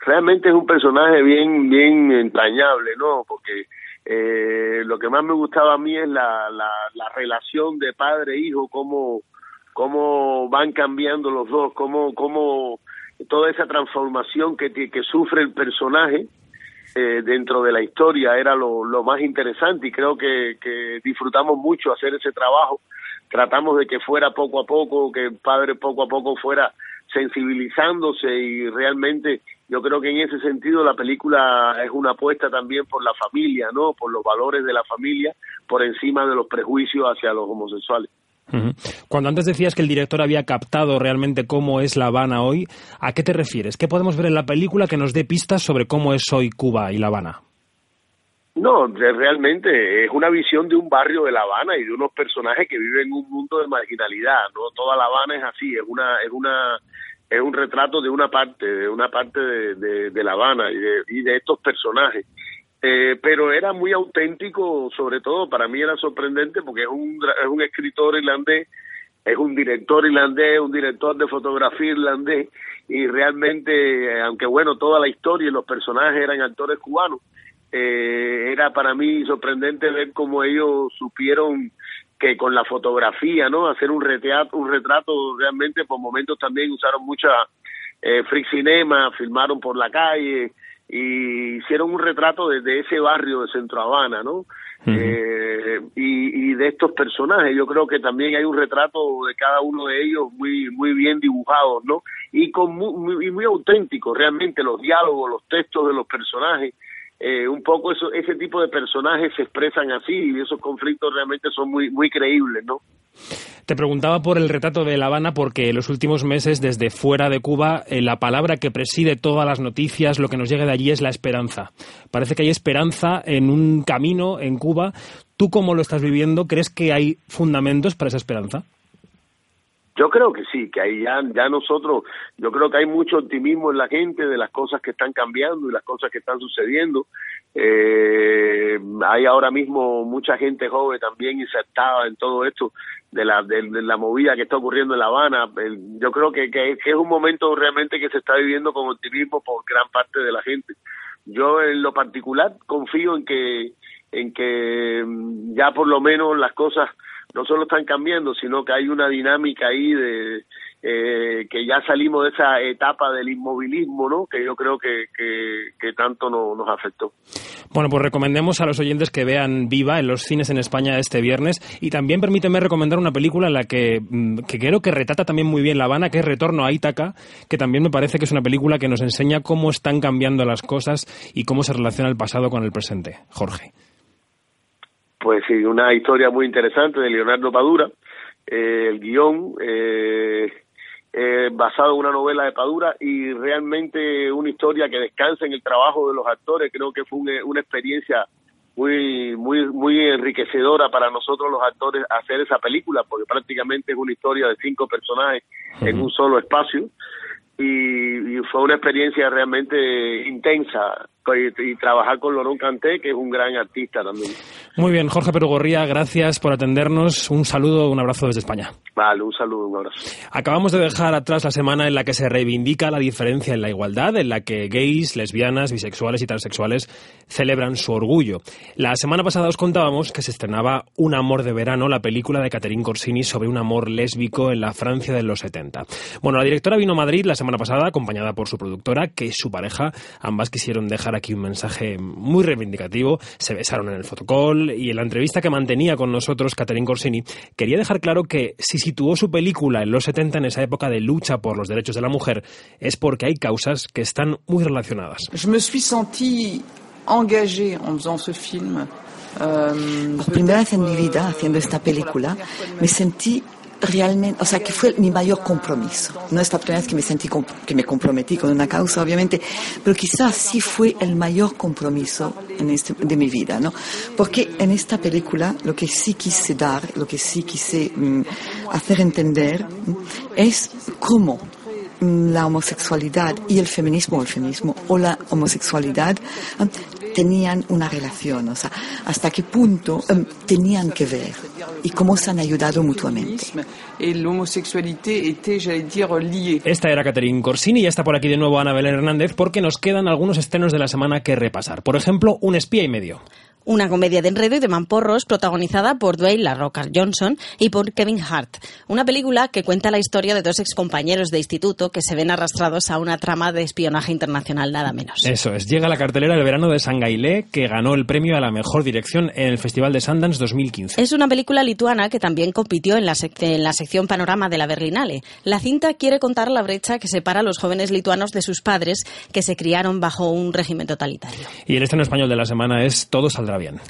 Realmente es un personaje bien bien entrañable, ¿no? Porque eh, lo que más me gustaba a mí es la, la, la relación de padre e cómo, cómo van cambiando los dos, cómo, cómo toda esa transformación que, que sufre el personaje eh, dentro de la historia era lo, lo más interesante y creo que, que disfrutamos mucho hacer ese trabajo. Tratamos de que fuera poco a poco, que el padre poco a poco fuera sensibilizándose y realmente yo creo que en ese sentido la película es una apuesta también por la familia, ¿no? Por los valores de la familia por encima de los prejuicios hacia los homosexuales. Cuando antes decías que el director había captado realmente cómo es La Habana hoy, ¿a qué te refieres? ¿Qué podemos ver en la película que nos dé pistas sobre cómo es hoy Cuba y La Habana? No, realmente es una visión de un barrio de La Habana y de unos personajes que viven en un mundo de marginalidad, no toda La Habana es así, es una es una es un retrato de una parte, de una parte de, de, de La Habana y de, y de estos personajes. Eh, pero era muy auténtico, sobre todo para mí era sorprendente porque es un, es un escritor irlandés es un director irlandés, un director de fotografía irlandés, y realmente, eh, aunque bueno, toda la historia y los personajes eran actores cubanos, eh, era para mí sorprendente ver cómo ellos supieron que con la fotografía, ¿no? Hacer un retrato, un retrato realmente por momentos también usaron mucha eh, free cinema, filmaron por la calle y hicieron un retrato desde ese barrio de Centro Habana, ¿no? eh, y, y de estos personajes. Yo creo que también hay un retrato de cada uno de ellos muy muy bien dibujados, ¿no? Y con muy, muy, y muy auténtico, realmente los diálogos, los textos de los personajes. Eh, un poco eso, ese tipo de personajes se expresan así y esos conflictos realmente son muy muy creíbles, ¿no? Te preguntaba por el retrato de La Habana porque en los últimos meses, desde fuera de Cuba, eh, la palabra que preside todas las noticias, lo que nos llega de allí es la esperanza. Parece que hay esperanza en un camino en Cuba. ¿Tú cómo lo estás viviendo? ¿Crees que hay fundamentos para esa esperanza? Yo creo que sí, que ahí ya, ya nosotros, yo creo que hay mucho optimismo en la gente de las cosas que están cambiando y las cosas que están sucediendo. Eh, hay ahora mismo mucha gente joven también insertada en todo esto de la, de, de la movida que está ocurriendo en La Habana. Yo creo que, que, que es un momento realmente que se está viviendo con optimismo por gran parte de la gente. Yo en lo particular confío en que en que mm, ya por lo menos las cosas no solo están cambiando, sino que hay una dinámica ahí de eh, que ya salimos de esa etapa del inmovilismo, ¿no? Que yo creo que, que, tanto no- nos afectó. Bueno, pues recomendemos a los oyentes que vean Viva en los cines en España este viernes y también permíteme recomendar una película en la que, mm, que creo que retrata también muy bien La Habana, que es Retorno a Ítaca, que también me parece que es una película que nos enseña cómo están cambiando las cosas y cómo se relaciona el pasado con el presente. Jorge. Pues sí, una historia muy interesante de Leonardo Padura. Eh, el guion eh, eh, basado en una novela de Padura y realmente una historia que descansa en el trabajo de los actores. Creo que fue una, una experiencia muy muy muy enriquecedora para nosotros los actores hacer esa película porque prácticamente es una historia de cinco personajes en un solo espacio y, y fue una experiencia realmente intensa y, y trabajar con Lorón Canté que es un gran artista también. Muy bien, Jorge Perugorría, gracias por atendernos. Un saludo, un abrazo desde España. Vale, un saludo, un abrazo. Acabamos de dejar atrás la semana en la que se reivindica la diferencia en la igualdad, en la que gays, lesbianas, bisexuales y transexuales celebran su orgullo. La semana pasada os contábamos que se estrenaba Un amor de verano, la película de Catherine Corsini sobre un amor lésbico en la Francia de los 70. Bueno, la directora vino a Madrid la semana pasada acompañada por su productora, que es su pareja. Ambas quisieron dejar aquí un mensaje muy reivindicativo. Se besaron en el fotocall y en la entrevista que mantenía con nosotros Catherine Corsini quería dejar claro que si situó su película en los 70 en esa época de lucha por los derechos de la mujer es porque hay causas que están muy relacionadas. Je me suis engagée en faisant ce film. Euh, Por primera vez en mi vida, haciendo esta película, me sentí realmente, o sea, que fue mi mayor compromiso. No es la primera vez que me sentí, que me comprometí con una causa, obviamente, pero quizás sí fue el mayor compromiso en este, de mi vida, ¿no? Porque en esta película lo que sí quise dar, lo que sí quise mm, hacer entender mm, es cómo la homosexualidad y el feminismo, o el feminismo o la homosexualidad eh, tenían una relación, o sea, hasta qué punto eh, tenían que ver y cómo se han ayudado mutuamente. Esta era Catherine Corsini y ya está por aquí de nuevo Ana Belén Hernández porque nos quedan algunos estrenos de la semana que repasar. Por ejemplo, Un espía y medio. Una comedia de enredo y de mamporros protagonizada por Dwayne La Roca Johnson y por Kevin Hart. Una película que cuenta la historia de dos excompañeros de instituto que se ven arrastrados a una trama de espionaje internacional, nada menos. Eso es, llega a la cartelera el verano de Sangailé, que ganó el premio a la mejor dirección en el Festival de Sundance 2015. Es una película lituana que también compitió en la, en la sección Panorama de la Berlinale. La cinta quiere contar la brecha que separa a los jóvenes lituanos de sus padres que se criaron bajo un régimen totalitario. Y el estreno español de la semana es Todo saldrá bien.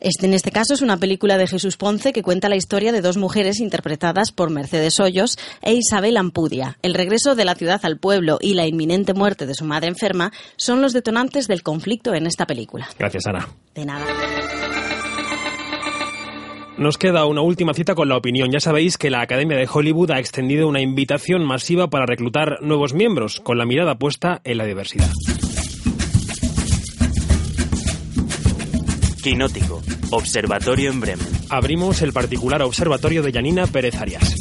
Este, en este caso es una película de Jesús Ponce que cuenta la historia de dos mujeres interpretadas por Mercedes Hoyos e Isabel Ampudia. El regreso de la ciudad al pueblo y la inminente muerte de su madre enferma son los detonantes del conflicto en esta película. Gracias, Ana. De nada. Nos queda una última cita con la opinión. Ya sabéis que la Academia de Hollywood ha extendido una invitación masiva para reclutar nuevos miembros, con la mirada puesta en la diversidad. Quinótico, Observatorio en Bremen. Abrimos el particular observatorio de Yanina Pérez Arias.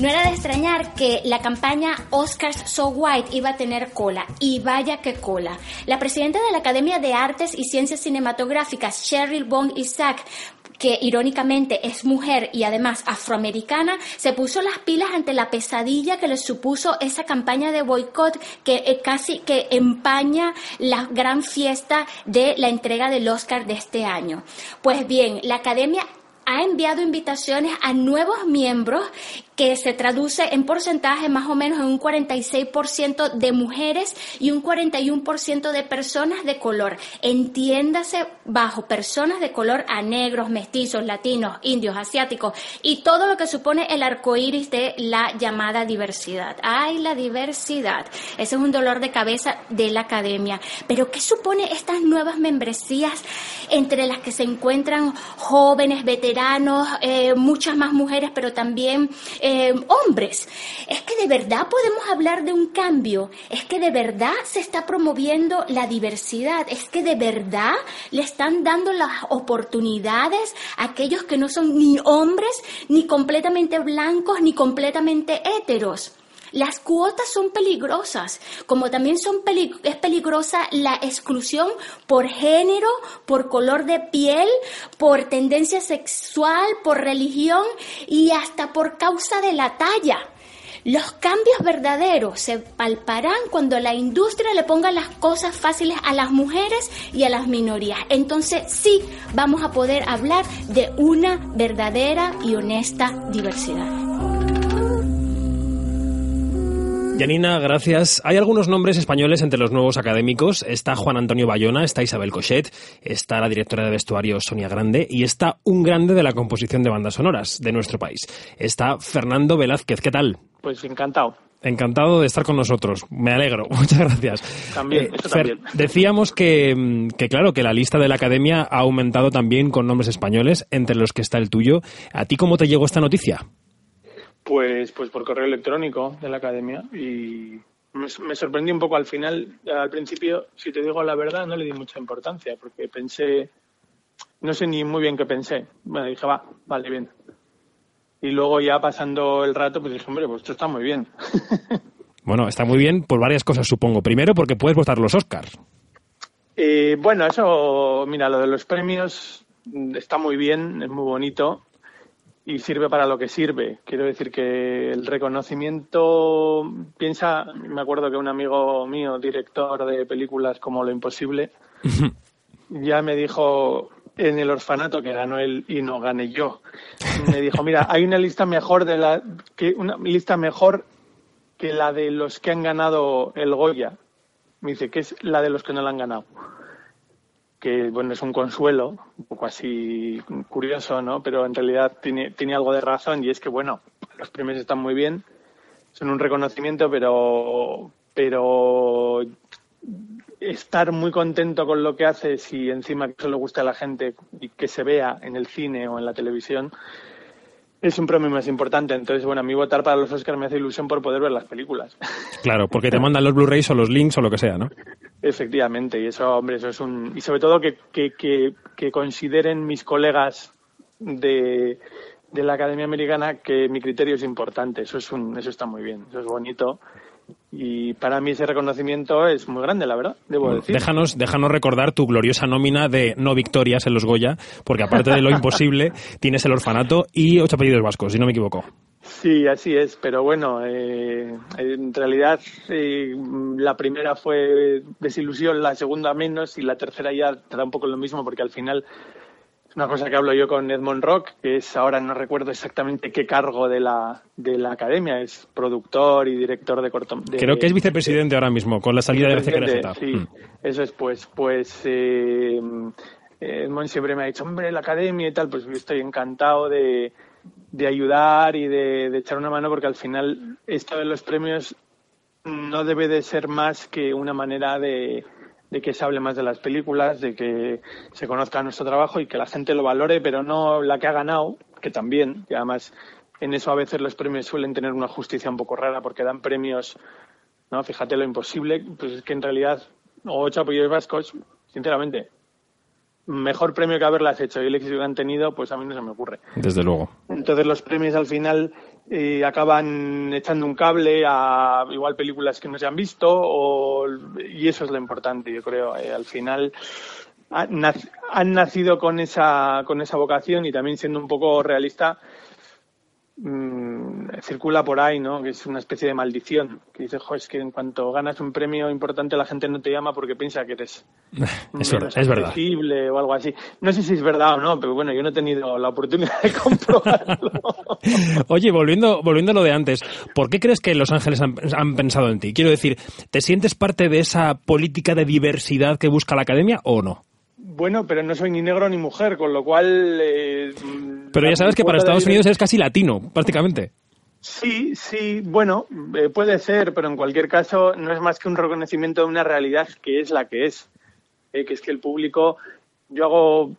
No era de extrañar que la campaña Oscars So White iba a tener cola, y vaya que cola. La presidenta de la Academia de Artes y Ciencias Cinematográficas, Cheryl Bong Isaac, que irónicamente es mujer y además afroamericana, se puso las pilas ante la pesadilla que le supuso esa campaña de boicot que eh, casi que empaña la gran fiesta de la entrega del Oscar de este año. Pues bien, la Academia ha enviado invitaciones a nuevos miembros que se traduce en porcentaje más o menos en un 46% de mujeres y un 41% de personas de color. Entiéndase bajo personas de color a negros, mestizos, latinos, indios, asiáticos y todo lo que supone el arco iris de la llamada diversidad. ¡Ay, la diversidad! Ese es un dolor de cabeza de la academia. Pero, ¿qué supone estas nuevas membresías entre las que se encuentran jóvenes, veteranos, eh, muchas más mujeres, pero también eh, hombres. Es que de verdad podemos hablar de un cambio, es que de verdad se está promoviendo la diversidad, es que de verdad le están dando las oportunidades a aquellos que no son ni hombres, ni completamente blancos, ni completamente héteros. Las cuotas son peligrosas, como también son peli- es peligrosa la exclusión por género, por color de piel, por tendencia sexual, por religión y hasta por causa de la talla. Los cambios verdaderos se palparán cuando la industria le ponga las cosas fáciles a las mujeres y a las minorías. Entonces sí vamos a poder hablar de una verdadera y honesta diversidad. Janina, gracias. Hay algunos nombres españoles entre los nuevos académicos. Está Juan Antonio Bayona, está Isabel Cochet, está la directora de vestuario Sonia Grande y está un grande de la composición de bandas sonoras de nuestro país. Está Fernando Velázquez. ¿Qué tal? Pues encantado. Encantado de estar con nosotros. Me alegro. Muchas gracias. También, Eh, eso Fer, también. decíamos que, que, claro, que la lista de la academia ha aumentado también con nombres españoles, entre los que está el tuyo. ¿A ti cómo te llegó esta noticia? Pues, pues por correo electrónico de la academia y me, me sorprendió un poco al final. Al principio, si te digo la verdad, no le di mucha importancia porque pensé, no sé ni muy bien qué pensé. Bueno, dije, va, vale, bien. Y luego ya pasando el rato, pues dije, hombre, pues esto está muy bien. Bueno, está muy bien por varias cosas, supongo. Primero, porque puedes votar los Oscars. Eh, bueno, eso, mira, lo de los premios está muy bien, es muy bonito y sirve para lo que sirve. Quiero decir que el reconocimiento, piensa, me acuerdo que un amigo mío, director de películas como Lo Imposible, ya me dijo en el orfanato que ganó él y no gané yo. Me dijo, mira, hay una lista mejor de la que una lista mejor que la de los que han ganado el Goya. Me dice que es la de los que no la han ganado. Que bueno, es un consuelo, un poco así curioso, ¿no? Pero en realidad tiene, tiene algo de razón y es que bueno, los premios están muy bien, son un reconocimiento, pero pero estar muy contento con lo que haces y encima que eso le guste a la gente y que se vea en el cine o en la televisión es un premio más importante. Entonces, bueno, a mí votar para los Oscars me hace ilusión por poder ver las películas. Claro, porque te mandan los Blu-rays o los links o lo que sea, ¿no? Efectivamente, y eso, hombre, eso es un... Y sobre todo que, que, que, que consideren mis colegas de, de la Academia Americana que mi criterio es importante. Eso, es un, eso está muy bien, eso es bonito. Y para mí ese reconocimiento es muy grande, la verdad, debo Bueno, decir. déjanos, déjanos recordar tu gloriosa nómina de no victorias en los Goya, porque aparte de lo imposible, tienes el orfanato y ocho apellidos vascos, si no me equivoco. Sí, así es, pero bueno, eh, en realidad eh, la primera fue desilusión, la segunda menos y la tercera ya te da un poco lo mismo porque al final una cosa que hablo yo con Edmond Rock, que es ahora no recuerdo exactamente qué cargo de la, de la academia, es productor y director de corto. de- Creo que es vicepresidente ahora mismo, con la salida de Vicepresidente, BCQRZ. Sí, Mm. eso es, pues, pues eh, Edmond siempre me ha dicho, hombre, la academia y tal, pues yo estoy encantado de, de ayudar y de, de echar una mano porque al final esto de los premios no debe de ser más que una manera de, de que se hable más de las películas, de que se conozca nuestro trabajo y que la gente lo valore, pero no la que ha ganado, que también, y además en eso a veces los premios suelen tener una justicia un poco rara porque dan premios, no, fíjate lo imposible, pues es que en realidad, o ocho apellidos vascos, sinceramente, mejor premio que haberlas hecho y el éxito que han tenido, pues a mí no se me ocurre. Desde luego. Entonces los premios al final eh, acaban echando un cable a igual películas que no se han visto o, y eso es lo importante, yo creo. Eh, al final han, nac- han nacido con esa, con esa vocación y también siendo un poco realista, mm, circula por ahí, ¿no? Que es una especie de maldición. Que dice, jo, es que en cuanto ganas un premio importante la gente no te llama porque piensa que eres Es verdad, es verdad. o algo así. No sé si es verdad o no, pero bueno, yo no he tenido la oportunidad de comprobarlo. Oye, volviendo, volviendo a lo de antes, ¿por qué crees que Los Ángeles han, han pensado en ti? Quiero decir, ¿te sientes parte de esa política de diversidad que busca la academia o no? Bueno, pero no soy ni negro ni mujer, con lo cual... eh, Pero ya sabes que para Estados Unidos eres casi latino, prácticamente. Sí, sí, bueno, eh, puede ser, pero en cualquier caso no es más que un reconocimiento de una realidad que es la que es. Eh, que es que el público, yo hago,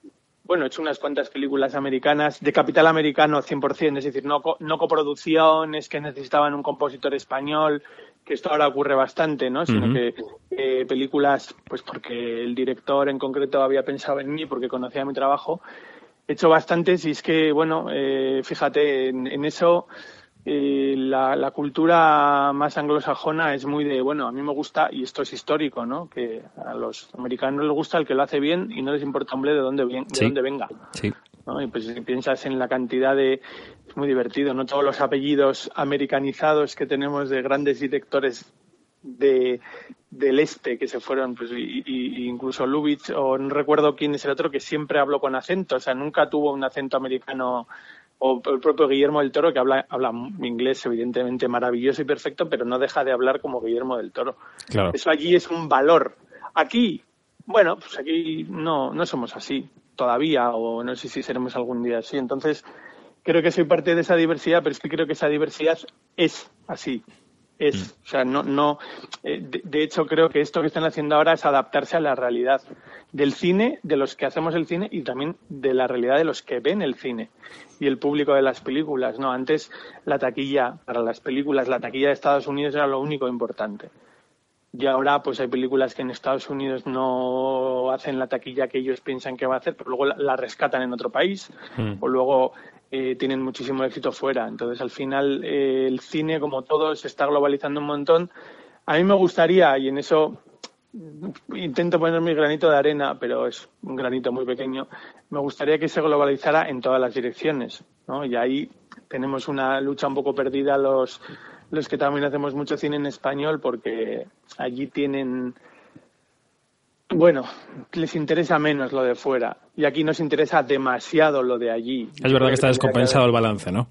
bueno, he hecho unas cuantas películas americanas de capital americano 100%, es decir, no, no coproducciones que necesitaban un compositor español, que esto ahora ocurre bastante, ¿no? Sino que eh, películas, pues porque el director en concreto había pensado en mí, porque conocía mi trabajo, he hecho bastantes y es que, bueno, eh, fíjate, en, en eso eh, la, la cultura más anglosajona es muy de, bueno, a mí me gusta, y esto es histórico, ¿no? Que a los americanos les gusta el que lo hace bien y no les importa, hombre, de dónde, de dónde venga. Sí. ¿no? Y pues si piensas en la cantidad de... Es muy divertido, ¿no? Todos los apellidos americanizados que tenemos de grandes directores de, del este que se fueron, pues y- y incluso Lubitsch, o no recuerdo quién es el otro, que siempre habló con acento, o sea, nunca tuvo un acento americano, o el propio Guillermo del Toro, que habla, habla inglés evidentemente maravilloso y perfecto, pero no deja de hablar como Guillermo del Toro. Claro. Eso allí es un valor. Aquí, bueno, pues aquí no, no somos así todavía, o no sé si seremos algún día así. Entonces, creo que soy parte de esa diversidad, pero es que creo que esa diversidad es así. Es, o sea, no, no, eh, de, de hecho creo que esto que están haciendo ahora es adaptarse a la realidad del cine, de los que hacemos el cine y también de la realidad de los que ven el cine y el público de las películas, ¿no? Antes la taquilla para las películas, la taquilla de Estados Unidos era lo único importante. Y ahora pues hay películas que en Estados Unidos no hacen la taquilla que ellos piensan que va a hacer, pero luego la, la rescatan en otro país o luego eh, tienen muchísimo éxito fuera. Entonces al final eh, el cine como todo se está globalizando un montón. A mí me gustaría, y en eso intento poner mi granito de arena, pero es un granito muy pequeño, me gustaría que se globalizara en todas las direcciones. ¿no? Y ahí tenemos una lucha un poco perdida los, los que también hacemos mucho cine en español porque allí tienen bueno, les interesa menos lo de fuera y aquí nos interesa demasiado lo de allí. Es verdad que está descompensado el balance, ¿no?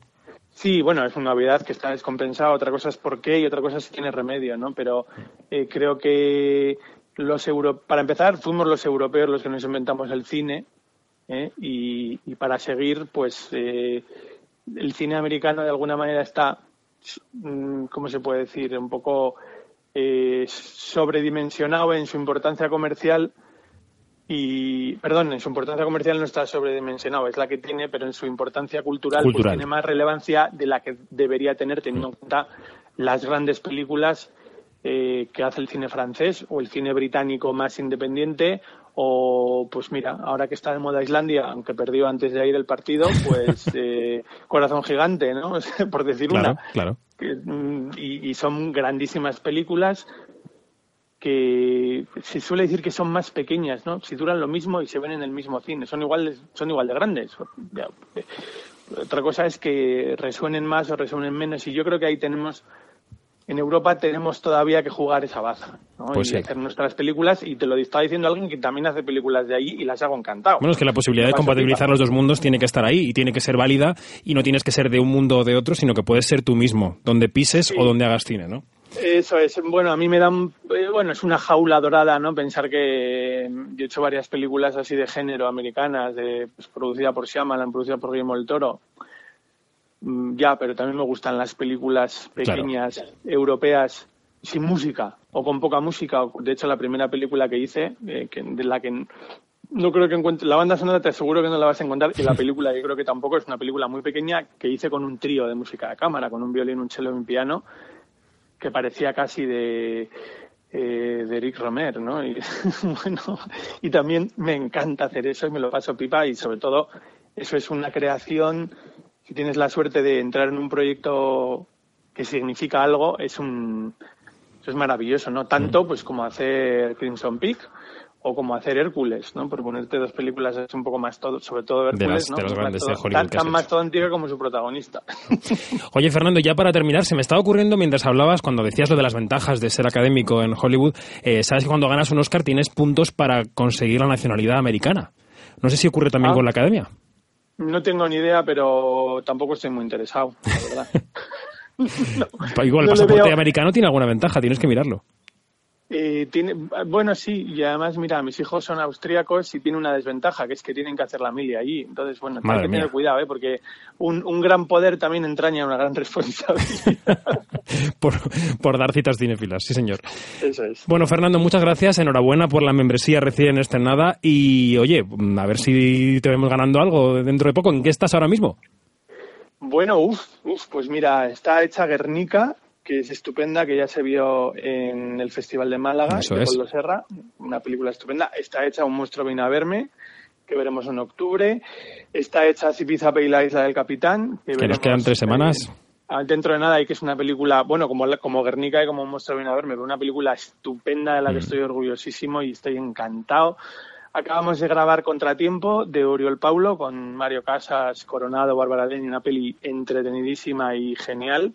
Sí, bueno, es una obviedad que está descompensado. Otra cosa es por qué y otra cosa es si tiene remedio, ¿no? Pero eh, creo que los euro... para empezar, fuimos los europeos los que nos inventamos el cine ¿eh? y, y para seguir, pues eh, el cine americano de alguna manera está, mm, ¿cómo se puede decir? Un poco eh, sobredimensionado en su importancia comercial y, perdón, en su importancia comercial no está sobredimensionado, es la que tiene, pero en su importancia cultural, pues, tiene más relevancia de la que debería tener teniendo en cuenta las grandes películas eh, que hace el cine francés o el cine británico más independiente o pues mira, ahora que está de moda Islandia, aunque perdió antes de ir el partido, pues eh, Corazón Gigante, ¿no? Por decir Claro, una. claro. Mm, y, son grandísimas películas que se suele decir que son más pequeñas, ¿no? Si duran lo mismo y se ven en el mismo cine, son igual de, son igual de grandes. Otra cosa es que resuenen más o resuenen menos y yo creo que ahí tenemos en Europa tenemos todavía que jugar esa baza ¿no? Pues y sí. hacer nuestras películas y te lo está diciendo alguien que también hace películas de allí y las hago encantado. Bueno, es que la posibilidad de compatibilizar los dos mundos tiene que estar ahí y tiene que ser válida y no tienes que ser de un mundo o de otro, sino que puedes ser tú mismo, donde pises o donde hagas cine, ¿no? Eso es, bueno, a mí me da, un- eh, bueno, es una jaula dorada, ¿no? Pensar que mm, yo he hecho varias películas así de género americanas, de, pues, producida por Shyamalan, producida por Guillermo del Toro. Mm, Ya, pero también me gustan las películas pequeñas, europeas, sin música o con poca música. De hecho, la primera película que hice, eh, que, de la que no creo que encuentre, la banda sonora te aseguro que no la vas a encontrar y la película yo creo que tampoco es una película muy pequeña que hice con un trío de música de cámara, con un violín, un cello y un piano que parecía casi de, eh, de Eric Romer, ¿no? Y, bueno, y también me encanta hacer eso y me lo paso pipa y sobre todo eso es una creación si tienes la suerte de entrar en un proyecto que significa algo, es un eso es maravilloso, ¿no? Tanto pues como hacer Crimson Peak o como hacer Hércules, ¿no? Por ponerte dos películas es un poco más todo, sobre todo De Hércules, las- ¿no? de los grandes de Tan- Hollywood Tan, más tontiga como su protagonista. Oye, Fernando, ya para terminar, se me estaba ocurriendo mientras hablabas, cuando decías lo de las ventajas de ser académico en Hollywood, eh, sabes que cuando ganas un Oscar tienes puntos para conseguir la nacionalidad americana. No sé si ocurre también Ah. con la academia. No tengo ni idea, pero tampoco estoy muy interesado, la verdad. Igual el No pasaporte veo- americano tiene alguna ventaja, tienes que mirarlo. Eh, tiene, bueno, sí, y además, mira, mis hijos son austríacos y tiene una desventaja, que es que tienen que hacer la mili allí. Entonces, bueno, Madre hay que tener mía. cuidado, ¿eh? porque un, un gran poder también entraña una gran responsabilidad. Por, por dar citas cinéfilas, sí señor. Eso es. Bueno, Fernando, muchas gracias. Enhorabuena por la membresía recién estrenada. Y oye, a ver si te vemos ganando algo dentro de poco. ¿En qué estás ahora mismo? Bueno, uff, uf, pues mira, está hecha Guernica, que es estupenda, que ya se vio en el Festival de Málaga, Eso de. Coldo Serra, una película estupenda. Está hecha Un monstruo viene a verme, que veremos en octubre. Está hecha Zipizape y la isla del capitán, que, Que nos quedan tres semanas. Ah, Dentro de nada, y que es una película, bueno, como, como Guernica y como Un monstruo viene a verme, pero una película estupenda de la que Mm. estoy orgullosísimo y estoy encantado. Acabamos de grabar Contratiempo de Oriol Paulo con Mario Casas, Coronado, Bárbara Leña, una peli entretenidísima y genial.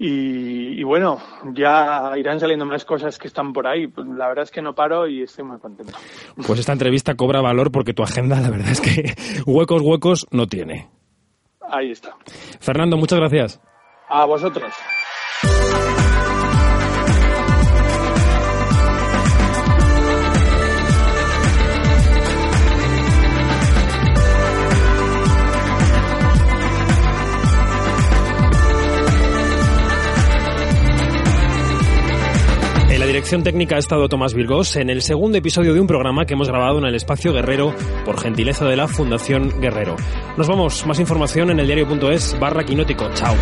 Y, y bueno, ya irán saliendo más cosas que están por ahí. La verdad es que no paro y estoy muy contento. Pues esta entrevista cobra valor porque tu agenda, la verdad es que huecos, huecos no tiene. Ahí está. Fernando, muchas gracias. A vosotros. Dirección técnica ha estado Tomás Virgos en el segundo episodio de un programa que hemos grabado en el Espacio Guerrero por gentileza de la Fundación Guerrero. Nos vamos, más información en el diario.es barra quinótico. Chao.